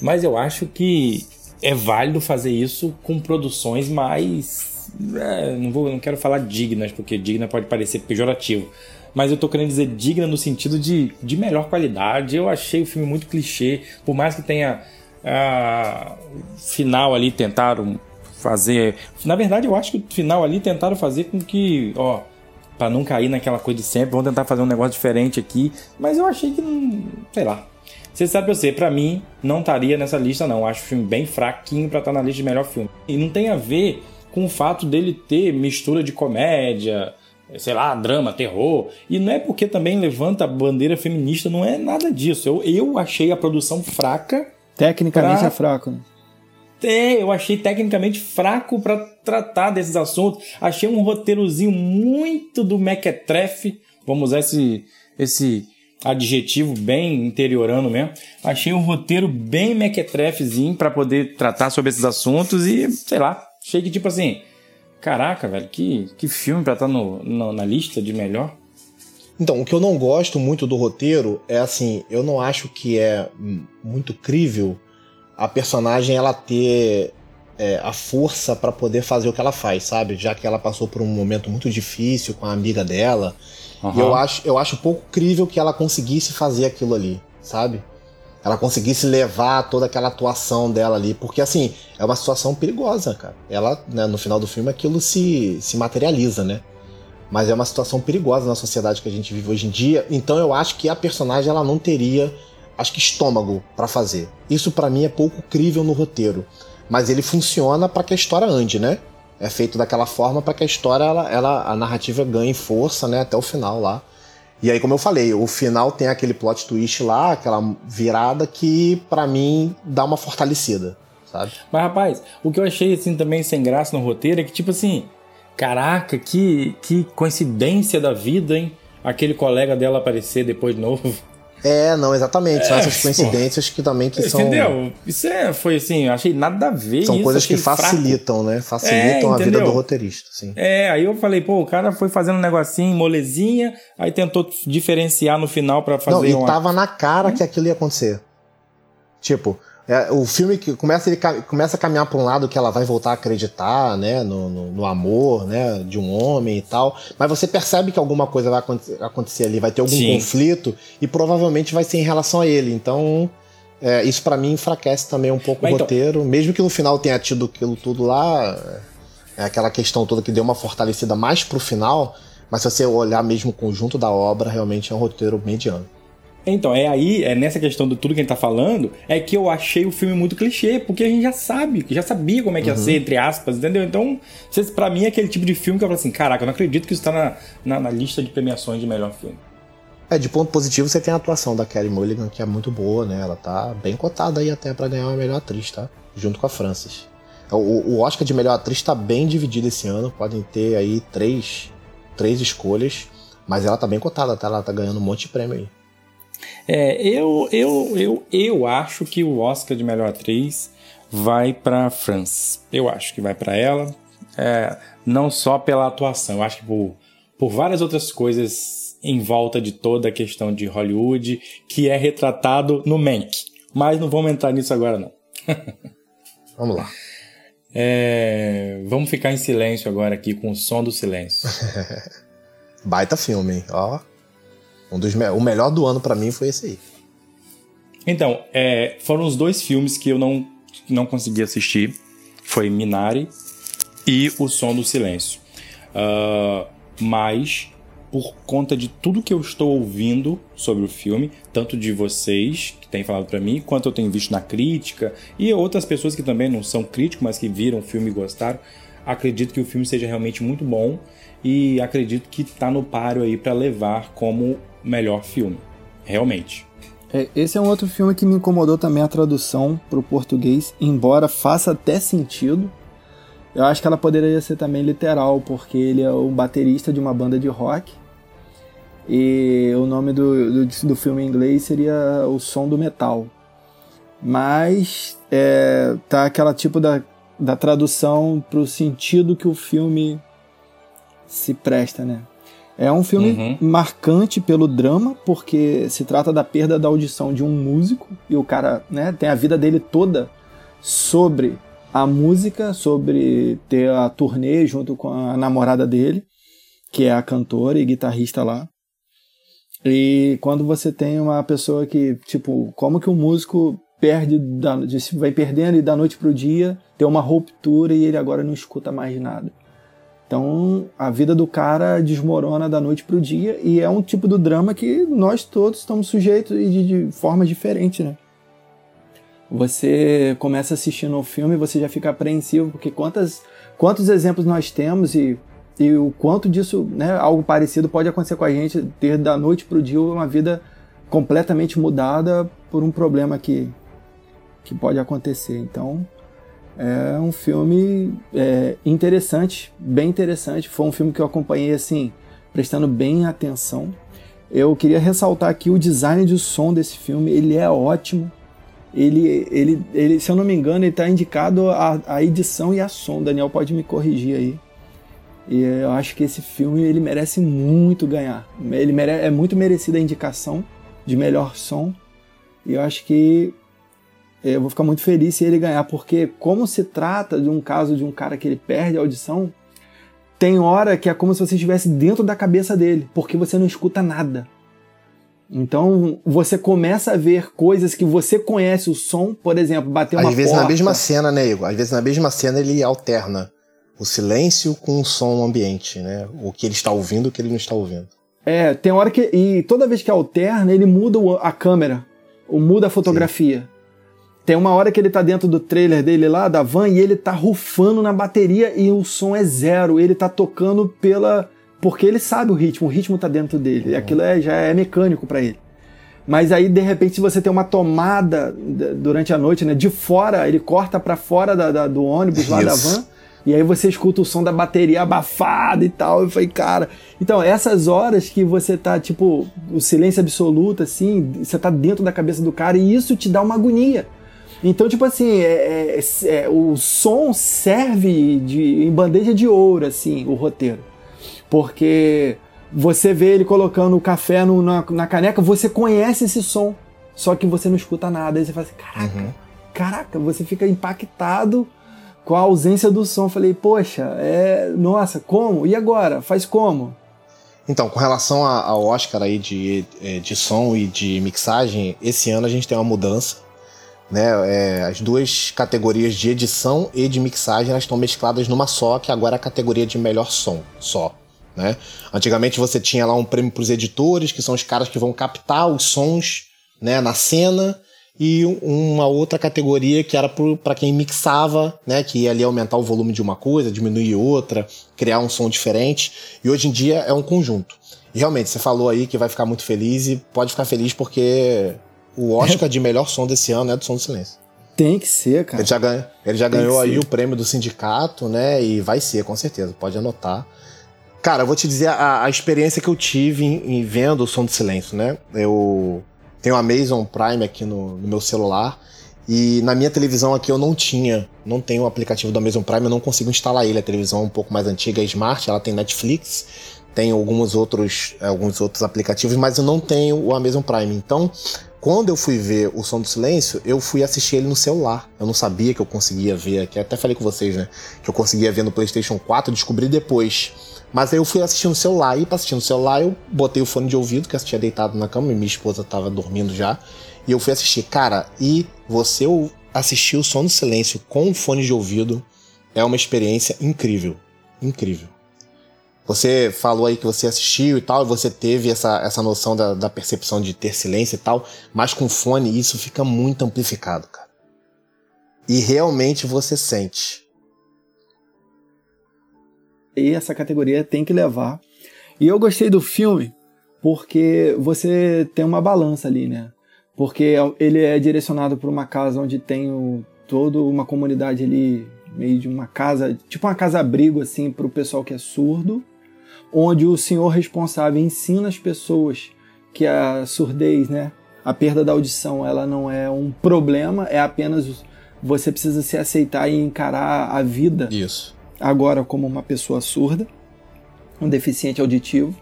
Mas eu acho que é válido fazer isso com produções mais é, não, vou, não quero falar dignas, porque digna pode parecer pejorativo. Mas eu tô querendo dizer digna no sentido de, de melhor qualidade. Eu achei o filme muito clichê, por mais que tenha. Uh, final ali tentaram fazer. Na verdade, eu acho que o final ali tentaram fazer com que, ó, para não cair naquela coisa de sempre, vamos tentar fazer um negócio diferente aqui. Mas eu achei que não. Sei lá. Você sabe você, para mim, não estaria nessa lista, não. Eu acho o filme bem fraquinho para estar tá na lista de melhor filme. E não tem a ver com o fato dele ter mistura de comédia, sei lá, drama, terror. E não é porque também levanta a bandeira feminista, não é nada disso. Eu, eu achei a produção fraca. Tecnicamente pra... é fraco, né? É, eu achei tecnicamente fraco para tratar desses assuntos. Achei um roteirozinho muito do mequetrefe. Vamos usar esse, esse adjetivo bem interiorano mesmo. Achei um roteiro bem mequetrefezinho para poder tratar sobre esses assuntos e, sei lá, Achei que, tipo assim, caraca, velho, que, que filme pra estar tá no, no, na lista de melhor. Então, o que eu não gosto muito do roteiro é assim, eu não acho que é muito crível a personagem ela ter é, a força para poder fazer o que ela faz, sabe? Já que ela passou por um momento muito difícil com a amiga dela. Uhum. E eu acho, eu acho pouco crível que ela conseguisse fazer aquilo ali, sabe? ela conseguisse levar toda aquela atuação dela ali, porque assim, é uma situação perigosa, cara. Ela, né, no final do filme, aquilo se, se materializa, né? Mas é uma situação perigosa na sociedade que a gente vive hoje em dia, então eu acho que a personagem ela não teria, acho que estômago para fazer. Isso para mim é pouco crível no roteiro, mas ele funciona para que a história ande, né? É feito daquela forma para que a história, ela, ela, a narrativa ganhe força, né, até o final lá. E aí, como eu falei, o final tem aquele plot twist lá, aquela virada que, para mim, dá uma fortalecida, sabe? Mas, rapaz, o que eu achei, assim, também sem graça no roteiro é que, tipo assim, caraca, que, que coincidência da vida, hein? Aquele colega dela aparecer depois de novo. É, não, exatamente. É, São essas coincidências pô, que também que são. Entendeu? Isso é, foi assim, achei nada a ver. São isso, coisas que facilitam, fraco. né? Facilitam é, a vida do roteirista, sim. É, aí eu falei, pô, o cara foi fazendo um negocinho, molezinha, aí tentou diferenciar no final para fazer. Não, e uma... tava na cara hum? que aquilo ia acontecer. Tipo, é, o filme que começa, ele começa a caminhar para um lado que ela vai voltar a acreditar, né, no, no, no, amor, né, de um homem e tal. Mas você percebe que alguma coisa vai acontecer ali, vai ter algum Sim. conflito e provavelmente vai ser em relação a ele. Então, É, isso para mim enfraquece também um pouco Mas o então- roteiro, mesmo que no final tenha tido aquilo tudo lá, é aquela questão toda que deu uma fortalecida mais pro final, mas se você olhar mesmo o conjunto da obra, realmente é um roteiro mediano. Então, é aí, é nessa questão de tudo que a gente tá falando, é que eu achei o filme muito clichê, porque a gente já sabe, já sabia como é que ia ser, entre aspas, entendeu? Então, pra mim é aquele tipo de filme que eu falo assim, caraca, eu não acredito que isso tá na, na, na lista de premiações de melhor filme. É, de ponto positivo você tem a atuação da Kelly Mulligan, que é muito boa, né? Ela tá bem cotada aí até pra ganhar a melhor atriz, tá? Junto com a Frances. O, o Oscar de melhor atriz tá bem dividido esse ano, podem ter aí três, três escolhas, mas ela tá bem cotada, tá? Ela tá ganhando um monte de prêmio aí. É, eu, eu, eu, eu acho que o Oscar de melhor atriz vai pra France. Eu acho que vai pra ela. É, não só pela atuação, eu acho que por, por várias outras coisas em volta de toda a questão de Hollywood que é retratado no Mank. Mas não vamos entrar nisso agora, não. Vamos lá. É, vamos ficar em silêncio agora aqui com o som do silêncio. Baita filme? Ó. Um dos me- o melhor do ano pra mim foi esse aí. Então, é, foram os dois filmes que eu não, não consegui assistir. Foi Minari e O Som do Silêncio. Ah, mas, por conta de tudo que eu estou ouvindo sobre o filme, tanto de vocês que têm falado pra mim, quanto eu tenho visto na crítica, e outras pessoas que também não são críticos, mas que viram o filme e gostaram, acredito que o filme seja realmente muito bom e acredito que tá no páreo aí pra levar como melhor filme. Realmente. É, esse é um outro filme que me incomodou também a tradução pro português, embora faça até sentido. Eu acho que ela poderia ser também literal, porque ele é um baterista de uma banda de rock. E o nome do, do, do filme em inglês seria O Som do Metal. Mas é, tá aquela tipo da, da tradução pro sentido que o filme se presta, né? É um filme Uhum. marcante pelo drama, porque se trata da perda da audição de um músico e o cara né, tem a vida dele toda sobre a música, sobre ter a turnê junto com a namorada dele, que é a cantora e guitarrista lá. E quando você tem uma pessoa que, tipo, como que um músico perde, da, vai perdendo e da noite pro dia, tem uma ruptura e ele agora não escuta mais nada. Então a vida do cara desmorona da noite pro dia e é um tipo do drama que nós todos estamos sujeitos e de, de formas diferentes, né? Você começa assistindo o filme e você já fica apreensivo porque quantas, quantos exemplos nós temos e, e o quanto disso, né, algo parecido pode acontecer com a gente, ter da noite pro dia uma vida completamente mudada por um problema que, que pode acontecer. Então, é um filme é, interessante, bem interessante. Foi um filme que eu acompanhei assim, prestando bem atenção. Eu queria ressaltar aqui o design de som desse filme, ele é ótimo. Ele, ele, ele se eu não me engano, ele está indicado a, a edição e a som. Daniel pode me corrigir aí. E eu acho que esse filme ele merece muito ganhar. Ele mere, é muito merecida a indicação de melhor som. E eu acho que eu vou ficar muito feliz se ele ganhar, porque como se trata de um caso de um cara que ele perde a audição, tem hora que é como se você estivesse dentro da cabeça dele, porque você não escuta nada. Então você começa a ver coisas que você conhece o som, por exemplo, bater uma Às vezes porta. na mesma cena, né, Igor? Às vezes na mesma cena ele alterna o silêncio com o som ambiente, né? O que ele está ouvindo, o que ele não está ouvindo. É, tem hora que. E toda vez que alterna, ele muda a câmera, ou muda a fotografia. Tem uma hora que ele tá dentro do trailer dele lá, da van, e ele tá rufando na bateria e o som é zero. Ele tá tocando pela. Porque ele sabe o ritmo, o ritmo tá dentro dele. E aquilo é, já é mecânico para ele. Mas aí, de repente, se você tem uma tomada durante a noite, né? De fora, ele corta para fora da- da- do ônibus lá da van. E aí você escuta o som da bateria abafada e tal. Eu falei, cara. Então, essas horas que você tá, tipo, o silêncio absoluto, assim, você tá dentro da cabeça do cara e isso te dá uma agonia. Então, tipo assim, é- é- é- o som serve de, em bandeja de ouro, assim, o roteiro. Porque você vê ele colocando o café no- na, na caneca, você conhece esse som, só que você não escuta nada. Aí você fala assim, caraca, caraca, você fica impactado com a ausência do som. Eu Falei, poxa, é, nossa, como? E agora? Faz como? Então, com relação ao Oscar aí de, eh, de som e de mixagem, esse ano a gente tem uma mudança. Né? É, as duas categorias de edição e de mixagem elas estão mescladas numa só, que agora é a categoria de melhor som só. Né? Antigamente você tinha lá um prêmio para os editores, que são os caras que vão captar os sons né, na cena, e uma outra categoria que era para quem mixava, né, que ia ali aumentar o volume de uma coisa, diminuir outra, criar um som diferente. E hoje em dia é um conjunto. E realmente, você falou aí que vai ficar muito feliz e pode ficar feliz porque o Oscar de melhor som desse ano é do Som do Silêncio. Tem que ser, cara. Ele já, ganha, ele já ganhou aí ser. o prêmio do sindicato, né? E vai ser, com certeza. Pode anotar. Cara, eu vou te dizer a, a experiência que eu tive em, em, vendo o Som do Silêncio, né? Eu tenho a Amazon Prime aqui no, no meu celular. E na minha televisão aqui eu não tinha, não tenho o aplicativo da Amazon Prime, eu não consigo instalar ele. A televisão é um pouco mais antiga, é Smart, ela tem Netflix, tem alguns outros, alguns outros aplicativos, mas eu não tenho o Amazon Prime. Então, quando eu fui ver o Som do Silêncio, eu fui assistir ele no celular. Eu não sabia que eu conseguia ver aqui, até falei com vocês, né? Que eu conseguia ver no PlayStation 4, descobri depois. Mas aí eu fui assistir no celular, e pra assistir no celular eu botei o fone de ouvido, que eu assistia deitado na cama, e minha esposa tava dormindo já. E eu fui assistir. Cara, e você assistir o Som do Silêncio com o fone de ouvido é uma experiência incrível. Incrível. Você falou aí que você assistiu e tal, e você teve essa, essa noção da, da percepção de ter silêncio e tal, mas com fone isso fica muito amplificado, cara. E realmente você sente. E essa categoria tem que levar. E eu gostei do filme porque você tem uma balança ali, né? Porque ele é direcionado para uma casa onde tem o, toda uma comunidade ali, meio de uma casa, tipo uma casa-abrigo assim para o pessoal que é surdo onde o senhor responsável ensina as pessoas que a surdez, né, a perda da audição, ela não é um problema, é apenas você precisa se aceitar e encarar a vida Isso. agora como uma pessoa surda, um deficiente auditivo.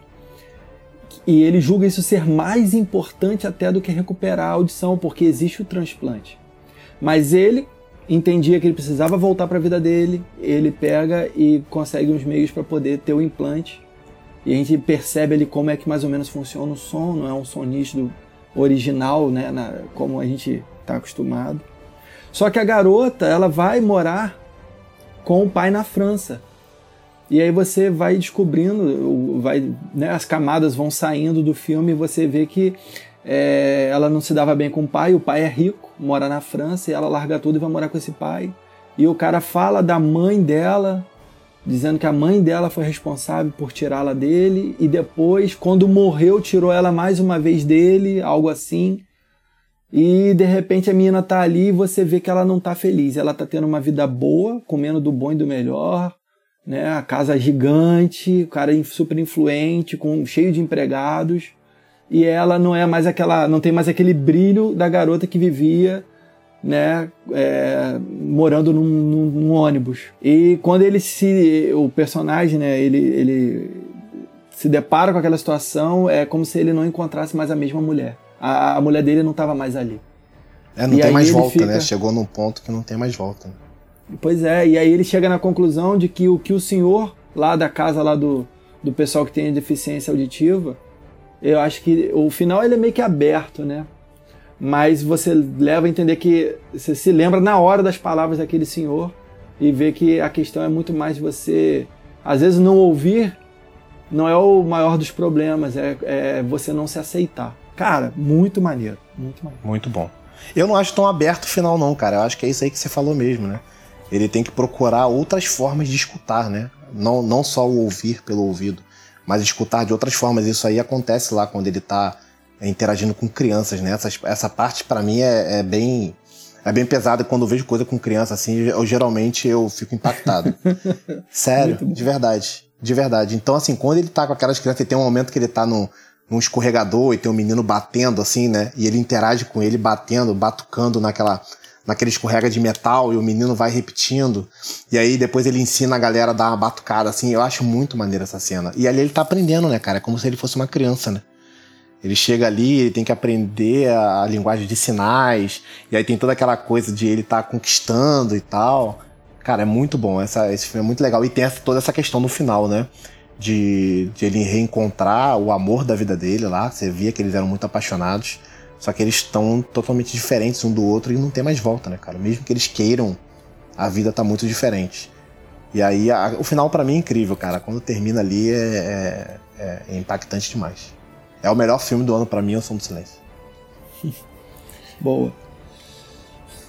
E ele julga isso ser mais importante até do que recuperar a audição, porque existe o transplante. Mas ele entendia que ele precisava voltar para a vida dele, ele pega e consegue uns meios para poder ter o implante e a gente percebe ali como é que mais ou menos funciona o som, não é um som nítido original, né, na, como a gente está acostumado. Só que a garota, ela vai morar com o pai na França. E aí você vai descobrindo, vai, né, as camadas vão saindo do filme e você vê que é, ela não se dava bem com o pai, o pai é rico, mora na França e ela larga tudo e vai morar com esse pai. E o cara fala da mãe dela, dizendo que a mãe dela foi responsável por tirá-la dele e depois, quando morreu, tirou ela mais uma vez dele, algo assim. E de repente a menina tá ali e você vê que ela não tá feliz. Ela tá tendo uma vida boa, comendo do bom e do melhor, né? A casa gigante, o cara super influente, com cheio de empregados. E ela não é mais aquela, não tem mais aquele brilho da garota que vivia né, é, morando num, num, num, ônibus. E quando ele se, o personagem, né, ele, ele se depara com aquela situação, é como se ele não encontrasse mais a mesma mulher. A, a mulher dele não estava mais ali. É, não e tem mais volta, fica... né? Chegou num ponto que não tem mais volta. Pois é, e aí ele chega na conclusão de que o que o senhor lá da casa lá do, do pessoal que tem deficiência auditiva, eu acho que o final ele é meio que aberto, né? Mas você leva a entender que você se lembra na hora das palavras daquele senhor e vê que a questão é muito mais você, às vezes, não ouvir não é o maior dos problemas, é, é você não se aceitar. Cara, muito maneiro, muito maneiro. Muito bom. Eu não acho tão aberto o final, não, cara. Eu acho que é isso aí que você falou mesmo, né? Ele tem que procurar outras formas de escutar, né? Não, não só o ouvir pelo ouvido, mas escutar de outras formas. Isso aí acontece lá quando ele tá interagindo com crianças, né? Essa, essa parte para mim é, é, bem é bem pesada quando eu vejo coisa com criança assim, eu geralmente eu fico impactado. Sério, de verdade, de verdade. Então assim, quando ele tá com aquelas crianças, e tem um momento que ele tá no, num escorregador e tem um menino batendo assim, né? E ele interage com ele batendo, batucando naquela naquele escorrega de metal e o menino vai repetindo. E aí depois ele ensina a galera a dar uma batucada assim. Eu acho muito maneira essa cena. E ali ele tá aprendendo, né, cara? É como se ele fosse uma criança, né? Ele chega ali, ele tem que aprender a, a linguagem de sinais, e aí tem toda aquela coisa de ele estar tá conquistando e tal. Cara, é muito bom, essa, esse filme é muito legal. E tem essa, toda essa questão no final, né? De, de ele reencontrar o amor da vida dele lá. Você via que eles eram muito apaixonados. Só que eles estão totalmente diferentes um do outro e não tem mais volta, né, cara? Mesmo que eles queiram, a vida tá muito diferente. E aí, a, o final para mim é incrível, cara. Quando termina ali é, é, é impactante demais. É o melhor filme do ano para mim, é o Som do Silêncio. Boa.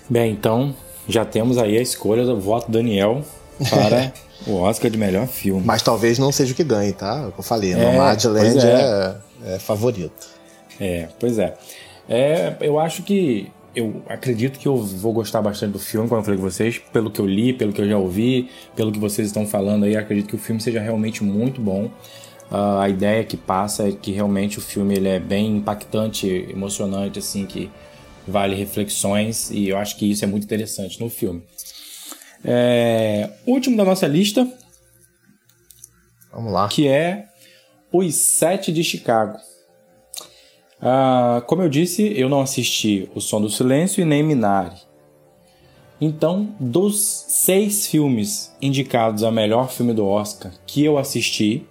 Bem, então já temos aí a escolha do voto Daniel para o Oscar de melhor filme. Mas talvez não seja o que ganhe, tá? É o que eu falei, É, Nomadland pois é. É, favorito. É, pois é. é. Eu acho que. Eu acredito que eu vou gostar bastante do filme, como eu falei com vocês, pelo que eu li, pelo que eu já ouvi, pelo que vocês estão falando aí, acredito que o filme seja realmente muito bom. Ah, a ideia que passa é que realmente o filme ele é bem impactante, emocionante, assim, que vale reflexões, e eu acho que isso é muito interessante no filme. É, último da nossa lista, Vamos lá. que é Os Sete de Chicago. Ah, como eu disse, eu não assisti O Som do Silêncio e nem Minari. Então, dos seis filmes indicados a melhor filme do Oscar que eu assisti,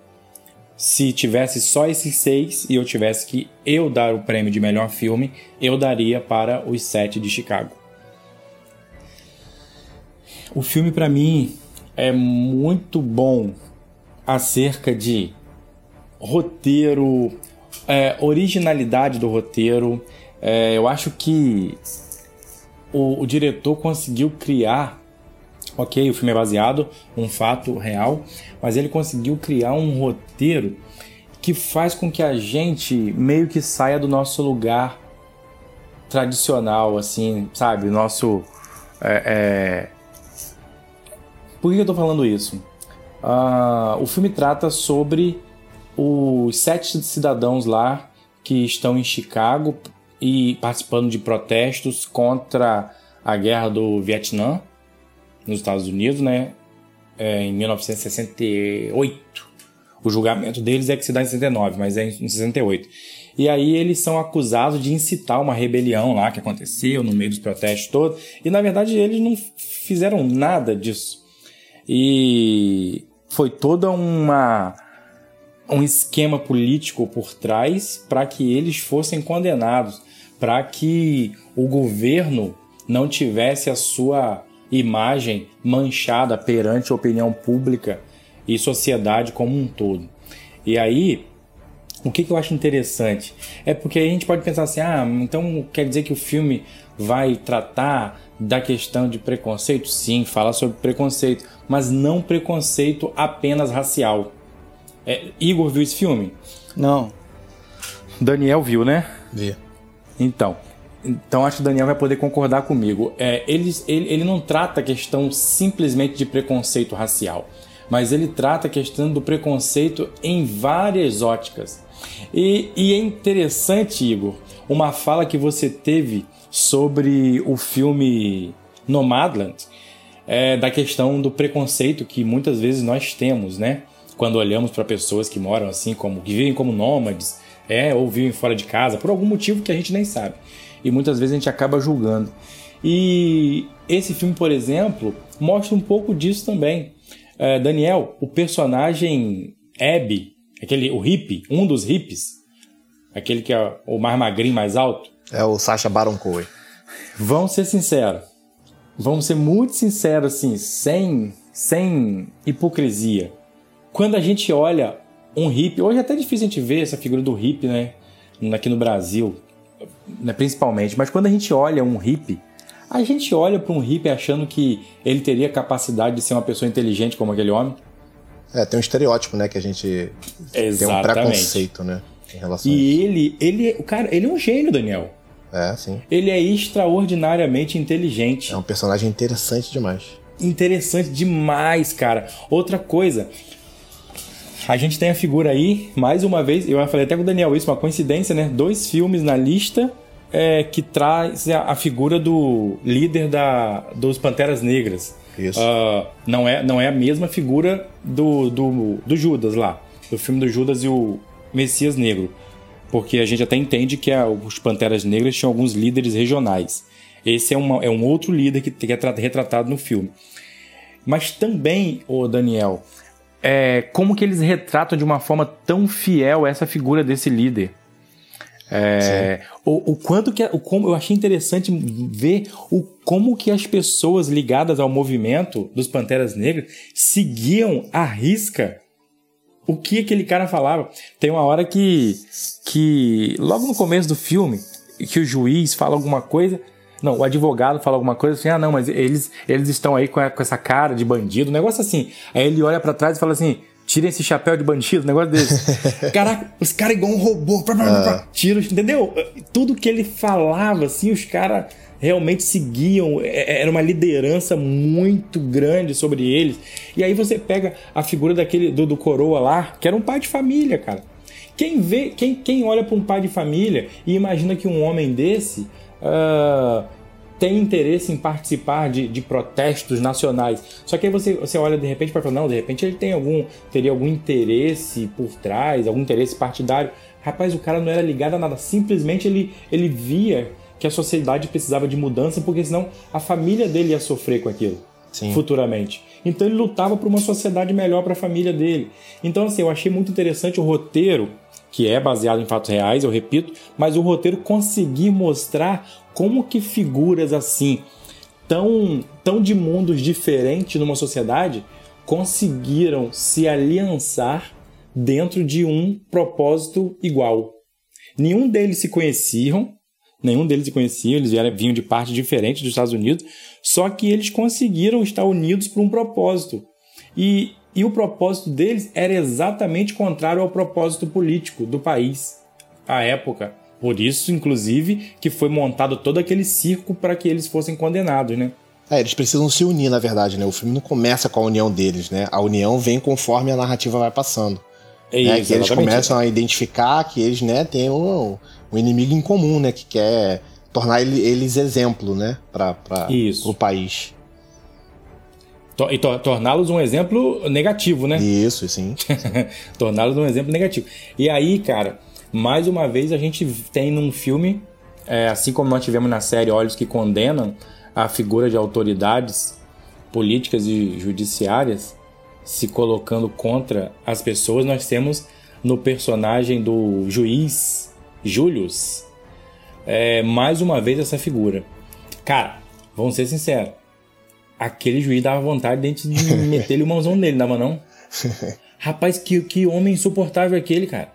se tivesse só esses seis e eu tivesse que eu dar o prêmio de melhor filme, eu daria para Os Sete de Chicago. O filme, para mim, é muito bom acerca de roteiro, é, originalidade do roteiro. É, eu acho que o, o diretor conseguiu criar. Ok, o filme é baseado num fato real, mas ele conseguiu criar um roteiro que faz com que a gente meio que saia do nosso lugar tradicional, assim, sabe? Nosso. é, é... Por que eu tô falando isso? Ah, o filme trata sobre os sete cidadãos lá que estão em Chicago e participando de protestos contra a guerra do Vietnã nos Estados Unidos, né? É, em 1968. O julgamento deles é que se dá em 69, mas é em 68. E aí eles são acusados de incitar uma rebelião lá que aconteceu no meio dos protestos todos. E na verdade eles não fizeram nada disso. E foi toda uma um esquema político por trás para que eles fossem condenados, para que o governo não tivesse a sua imagem manchada perante a opinião pública e sociedade como um todo. E aí, o que, que eu acho interessante? É porque a gente pode pensar assim: ah, então quer dizer que o filme vai tratar da questão de preconceito? Sim, fala sobre preconceito, mas não preconceito apenas racial. É, Igor viu esse filme? Não. Daniel viu, né? Vi. Então, então acho que o Daniel vai poder concordar comigo. É, ele, ele, ele não trata a questão simplesmente de preconceito racial, mas ele trata a questão do preconceito em várias óticas. E, e é interessante, Igor, uma fala que você teve sobre o filme Nomadland, é, da questão do preconceito que muitas vezes nós temos, né? Quando olhamos para pessoas que moram assim, como que vivem como nômades, é, ou vivem fora de casa, por algum motivo que a gente nem sabe. E muitas vezes a gente acaba julgando. E esse filme, por exemplo, mostra um pouco disso também. É, Daniel, o personagem Abby, aquele, o hippie, um dos hippies, aquele que é o mais magrinho, mais alto, É o Sacha Baron Cohen. Vamos ser sinceros. Vamos ser muito sinceros, assim, sem, sem hipocrisia. Quando a gente olha um hippie, hoje é até difícil a gente ver essa figura do hippie, né? Aqui no Brasil, né, principalmente. Mas quando a gente olha um hippie, a gente olha para um hippie achando que ele teria capacidade de ser uma pessoa inteligente como aquele homem. É, tem um estereótipo, né, que a gente tem um Exatamente. preconceito, né, em relação. E ele, ele, o cara, ele é um gênio, Daniel. É, sim. Ele é extraordinariamente inteligente. É um personagem interessante demais. interessante demais, cara. Outra coisa, a gente tem a figura aí, mais uma vez, eu falei até com o Daniel isso, uma coincidência, né? Dois filmes na lista é, que traz a, figura do líder da, dos Panteras Negras. Isso. Ah, não, é, não é a mesma figura do, do, do Judas lá, do filme do Judas e o Messias Negro. Porque a gente até entende que a- os Panteras Negras tinham alguns líderes regionais. Esse é, uma, é um outro líder que, que é tra- retratado no filme. Mas também, o Daniel, é, como que eles retratam de uma forma tão fiel essa figura desse líder? É, o, o quanto que o como eu achei interessante ver o como que as pessoas ligadas ao movimento dos Panteras Negras seguiam à risca o que aquele cara falava. Tem uma hora que que logo no começo do filme que o juiz fala alguma coisa, não, o advogado fala alguma coisa assim, ah não, mas eles eles estão aí com, a, com essa cara de bandido, um negócio assim. Aí ele olha para trás e fala assim: Tira esse chapéu de bandido, um negócio desse. Caraca, os caras igual um robô. Ah. Tira, entendeu? Tudo que ele falava, assim, os caras realmente seguiam. É, é, era uma liderança muito grande sobre eles. E aí você pega a figura daquele do, do coroa lá, que era um pai de família, cara. Quem vê, quem, quem olha para um pai de família e imagina que um homem desse uh, tem interesse em participar de, de protestos nacionais. Só que aí você, você olha de repente para falar, não, de repente ele tem algum, teria algum interesse por trás, algum interesse partidário. Rapaz, o cara não era ligado a nada, simplesmente ele, ele via que a sociedade precisava de mudança, porque senão a família dele ia sofrer com aquilo Sim. futuramente. Então ele lutava por uma sociedade melhor para a família dele. Então, assim, eu achei muito interessante o roteiro, que é baseado em fatos reais, eu repito, mas o roteiro conseguir mostrar como que figuras assim, tão, tão de mundos diferentes numa sociedade, conseguiram se aliançar dentro de um propósito igual. Nenhum deles se conheciam, nenhum deles se conheciam, eles vieram, vinham de parte diferente dos Estados Unidos, só que eles conseguiram estar unidos por um propósito. E, e o propósito deles era exatamente contrário ao propósito político do país à época. Por isso, inclusive, que foi montado todo aquele circo para que eles fossem condenados, né? É, eles precisam se unir, na verdade, né? O filme não começa com a união deles, né? A união vem conforme a narrativa vai passando. É né? isso, que eles começam a identificar que eles, né, têm um, um inimigo em comum, né? Que quer tornar eles exemplo, né? Para o país. E torná-los um exemplo negativo, né? Isso, sim. torná-los um exemplo negativo. E aí, cara, mais uma vez a gente tem num filme, é, assim como nós tivemos na série Olhos que Condenam, a figura de autoridades políticas e judiciárias se colocando contra as pessoas, nós temos no personagem do juiz Julius é, mais uma vez essa figura. Cara, vamos ser sinceros. Aquele juiz dava vontade de meter-lhe o mãozão nele, dava não? Rapaz, que, que homem insuportável aquele, cara.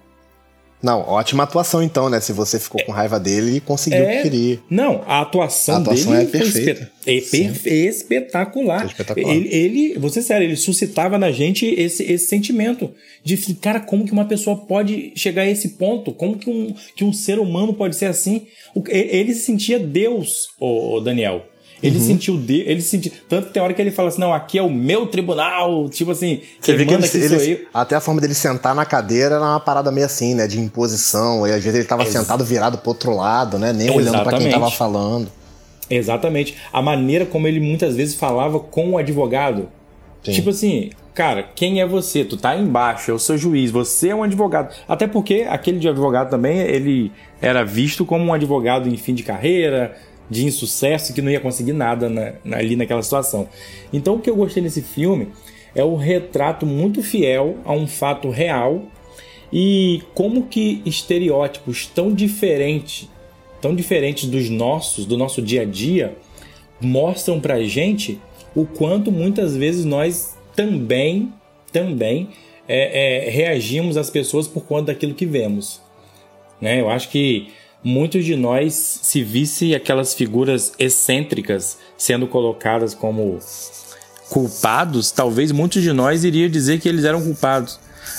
Não, ótima atuação então, né? Se você ficou com raiva dele e conseguiu é, o que queria. Não, a atuação, a atuação dele é perfeita. É perfe espetacular. É espetacular. Ele, ele, você sério, ele suscitava na gente esse, esse sentimento de, cara, como que uma pessoa pode chegar a esse ponto? Como que um, que um ser humano pode ser assim? Ele se sentia Deus, o Daniel. Ele uhum. sentiu de, ele sentiu tanto que tem hora que ele fala assim, não, aqui é o meu tribunal, tipo assim, você vê que ele, ele até a forma dele sentar na cadeira era uma parada meio assim, né, de imposição, e às vezes ele tava Ex sentado virado pro outro lado, né, nem Exatamente. olhando para quem tava falando. Exatamente. A maneira como ele muitas vezes falava com o advogado. Sim. Tipo assim, cara, quem é você? Tu tá embaixo, eu sou juiz, você é um advogado. Até porque aquele de advogado também, ele era visto como um advogado em fim de carreira, de insucesso que não ia conseguir nada na, na, ali naquela situação. Então o que eu gostei nesse filme é o retrato muito fiel a um fato real e como que estereótipos tão diferentes, tão diferentes dos nossos, do nosso dia a dia, mostram pra gente o quanto muitas vezes nós também, também é, é, reagimos às pessoas por conta daquilo que vemos. Né? Eu acho que muitos de nós, se visse aquelas figuras excêntricas sendo colocadas como culpados, talvez muitos de nós iria dizer que eles eram culpados.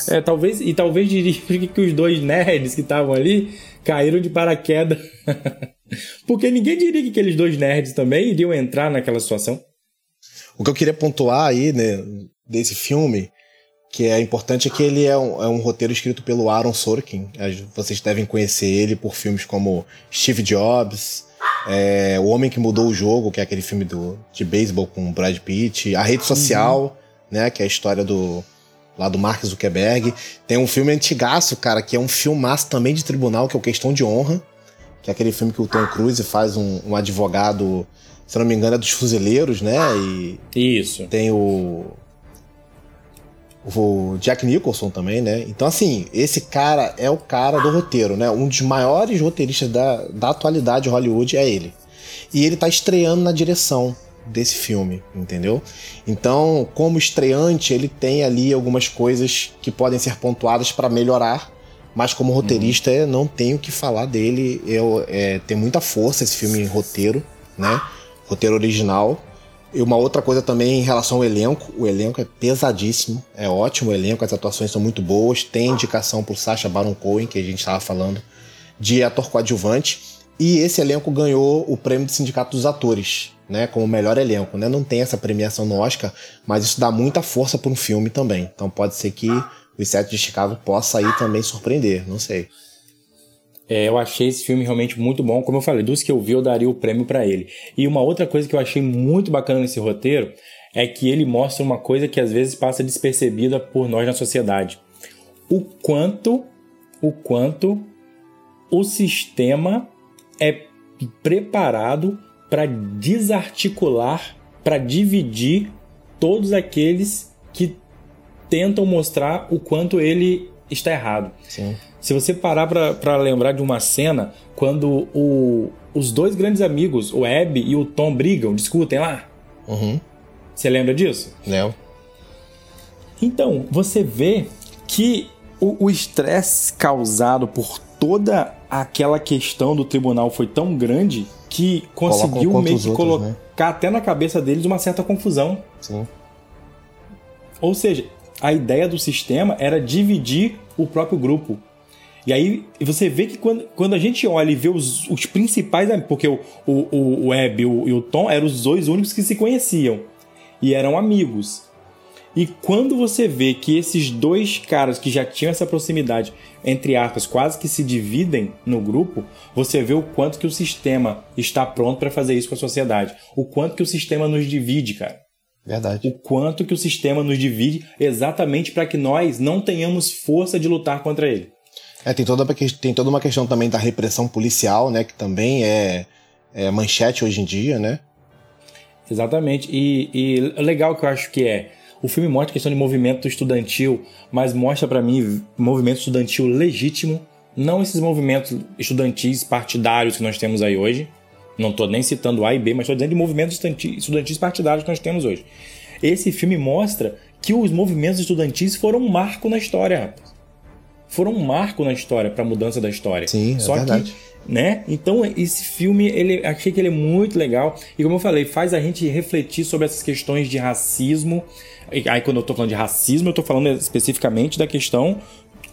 É, talvez e talvez diria que os dois nerds que estavam ali caíram de paraquedas. Porque ninguém diria que aqueles dois nerds também iriam entrar naquela situação. O que eu queria pontuar aí, né, desse filme que é importante é que ele é um, é um, roteiro escrito pelo Aaron Sorkin. Vocês devem conhecer ele por filmes como Steve Jobs, é, O Homem que Mudou o Jogo, que é aquele filme do, de beisebol com Brad Pitt, A Rede Social, uhum. né, que é a história do lá do Mark Zuckerberg. Tem um filme antigaço, cara, que é um filmaço também de tribunal, que é o Questão de Honra, que é aquele filme que o Tom Cruise faz um, um advogado, se não me engano, é dos fuzileiros, né? E Isso. Tem o o Jack Nicholson também, né? Então, assim, esse cara é o cara do roteiro, né? Um dos maiores roteiristas da, da atualidade de Hollywood é ele. E ele tá estreando na direção desse filme, entendeu? Então, como estreante, ele tem ali algumas coisas que podem ser pontuadas para melhorar, mas como roteirista, uhum. não tenho que falar dele. Eu, é, tem muita força esse filme em roteiro, né? Roteiro original. E uma outra coisa também em relação ao elenco, o elenco é pesadíssimo, é ótimo o elenco, as atuações são muito boas, tem indicação pro Sacha Baron Cohen, que a gente estava falando, de ator coadjuvante, e esse elenco ganhou o prêmio do Sindicato dos Atores, né, como melhor elenco, né? Não tem essa premiação no Oscar, mas isso dá muita força para um filme também. Então pode ser que o Sete de Chicago possa aí também surpreender, não sei. É, eu achei esse filme realmente muito bom. Como eu falei, dos que eu vi, eu daria o prêmio para ele. E uma outra coisa que eu achei muito bacana nesse roteiro é que ele mostra uma coisa que às vezes passa despercebida por nós na sociedade. O quanto, o quanto o sistema é preparado para desarticular, para dividir todos aqueles que tentam mostrar o quanto ele está errado. Sim. Se você parar para lembrar de uma cena quando o, os dois grandes amigos, o Abby e o Tom, brigam, discutem lá. Uhum. Você lembra disso? Não. Então, você vê que o estresse causado por toda aquela questão do tribunal foi tão grande que conseguiu meio que outros, colocar né? até na cabeça deles uma certa confusão. Sim. Ou seja, a ideia do sistema era dividir o próprio grupo. E aí você vê que quando, quando a gente olha e vê os, os principais. Porque o, o, o Web e o, e o Tom eram os dois únicos que se conheciam. E eram amigos. E quando você vê que esses dois caras que já tinham essa proximidade, entre aspas, quase que se dividem no grupo, você vê o quanto que o sistema está pronto para fazer isso com a sociedade. O quanto que o sistema nos divide, cara. Verdade. O quanto que o sistema nos divide exatamente para que nós não tenhamos força de lutar contra ele. É, tem toda, tem toda uma questão também da repressão policial, né? Que também é, é manchete hoje em dia, né? Exatamente. E, e legal que eu acho que é. O filme mostra a questão de movimento estudantil, mas mostra para mim movimento estudantil legítimo, não esses movimentos estudantis partidários que nós temos aí hoje. Não estou nem citando A e B, mas estou dizendo de movimentos estudantis partidários que nós temos hoje. Esse filme mostra que os movimentos estudantis foram um marco na história, rapaz foram um marco na história para a mudança da história. Sim, é Só verdade. Que, né? Então esse filme, ele achei que ele é muito legal e como eu falei, faz a gente refletir sobre essas questões de racismo. E aí quando eu tô falando de racismo, eu tô falando especificamente da questão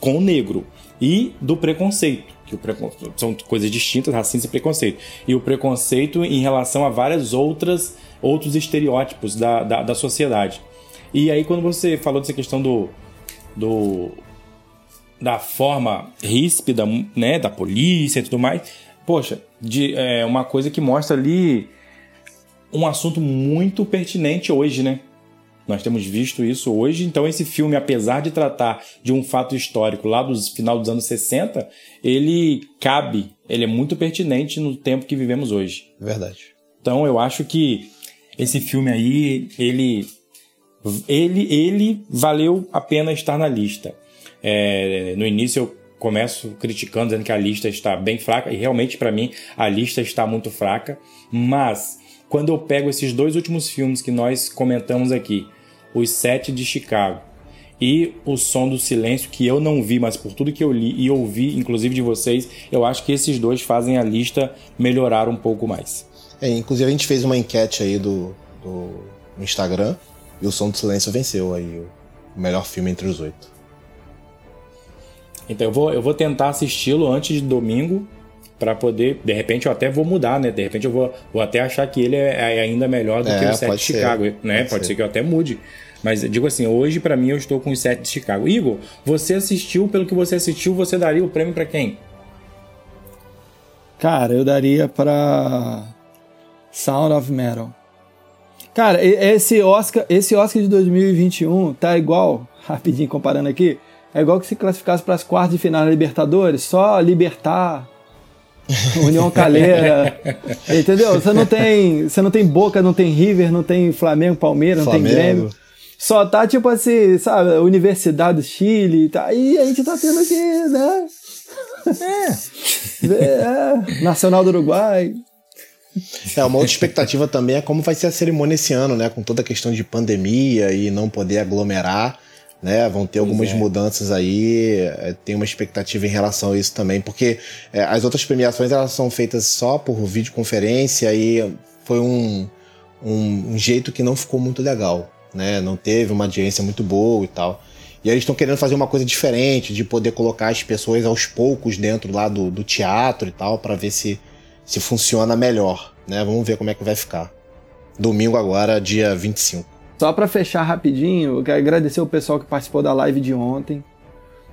com o negro e do preconceito, que o preconceito, são coisas distintas, racismo e preconceito. E o preconceito em relação a várias outras outros estereótipos da, da, da sociedade. E aí quando você falou dessa questão do, do da forma ríspida, né, da polícia e tudo mais, poxa, de, é uma coisa que mostra ali um assunto muito pertinente hoje, né? Nós temos visto isso hoje, então esse filme, apesar de tratar de um fato histórico lá do final dos anos 60, ele cabe, ele é muito pertinente no tempo que vivemos hoje. Verdade. Então eu acho que esse filme aí, ele ele ele valeu a pena estar na lista. É, no início eu começo criticando, dizendo que a lista está bem fraca, e realmente para mim a lista está muito fraca, mas quando eu pego esses dois últimos filmes que nós comentamos aqui, Os Sete de Chicago e O Som do Silêncio, que eu não vi, mas por tudo que eu li e ouvi, inclusive de vocês, eu acho que esses dois fazem a lista melhorar um pouco mais. É, inclusive a gente fez uma enquete aí do, do Instagram e O Som do Silêncio venceu aí o melhor filme entre os oito. Então eu vou, eu vou tentar assisti-lo antes de domingo para poder, de repente eu até vou mudar, né? De repente eu vou, vou até achar que ele é, é ainda melhor do é, que o 7 de Chicago, né? Pode, pode ser. ser. que eu até mude. Mas digo assim, hoje para mim eu estou com os 7 de Chicago. Igor, você assistiu, pelo que você assistiu, você daria o prêmio para quem? Cara, eu daria para Sound of Metal. Cara, esse Oscar, esse Oscar de 2021 tá igual, rapidinho comparando aqui, é igual que se classificasse para as quartas de final da Libertadores, só Libertar, União Calera, entendeu? Você não tem, você não tem Boca, não tem River, não tem Flamengo, Palmeiras, não tem Grêmio. só tá tipo assim, sabe, Universidade do Chile, tá, e a gente tá tendo aqui, né? É. é. Nacional do Uruguai. É, uma outra expectativa também é como vai ser a cerimônia esse ano, né? Com toda a questão de pandemia e não poder aglomerar, né? Vão ter algumas é. mudanças aí. É, tem uma expectativa em relação a isso também, porque é, as outras premiações elas são feitas só por videoconferência e foi um, um, um jeito que não ficou muito legal, né? Não teve uma audiência muito boa e tal. E eles estão querendo fazer uma coisa diferente, de poder colocar as pessoas aos poucos dentro lá do, do teatro e tal, para ver se se funciona melhor, né? Vamos ver como é que vai ficar. Domingo agora, dia 25. Só para fechar rapidinho, eu quero agradecer o pessoal que participou da live de ontem,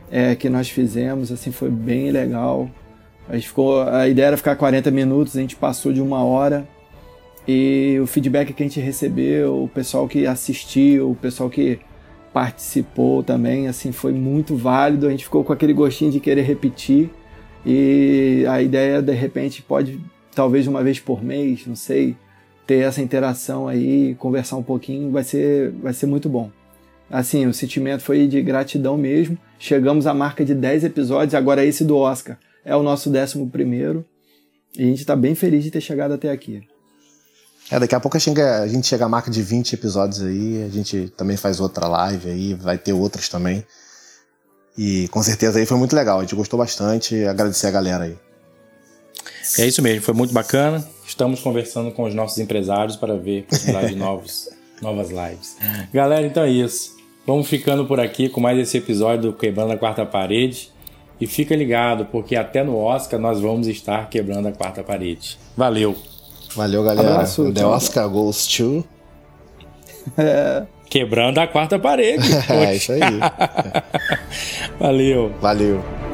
é, que nós fizemos, assim, foi bem legal. A, gente ficou, a ideia era ficar 40 minutos, a gente passou de uma hora. E o feedback que a gente recebeu, o pessoal que assistiu, o pessoal que participou também, assim, foi muito válido. A gente ficou com aquele gostinho de querer repetir. E a ideia, de repente, pode, talvez uma vez por mês, não sei, ter essa interação aí, conversar um pouquinho, vai ser, vai ser muito bom. Assim, o sentimento foi de gratidão mesmo. Chegamos à marca de 10 episódios, agora esse do Oscar é o nosso 11 primeiro. E a gente está bem feliz de ter chegado até aqui. É, daqui a pouco chega, a gente chega à marca de 20 episódios aí, a gente também faz outra live aí, vai ter outras também. E com certeza aí foi muito legal, a gente gostou bastante. Agradecer a galera aí. É isso mesmo, foi muito bacana. Estamos conversando com os nossos empresários para ver possibilidade de novos, novas lives. Galera, então é isso. Vamos ficando por aqui com mais esse episódio do Quebrando a Quarta Parede. E fica ligado, porque até no Oscar nós vamos estar quebrando a quarta parede. Valeu! Valeu, galera. Abraço, The Oscar goes to. Quebrando a quarta parede. é isso aí. Valeu. Valeu.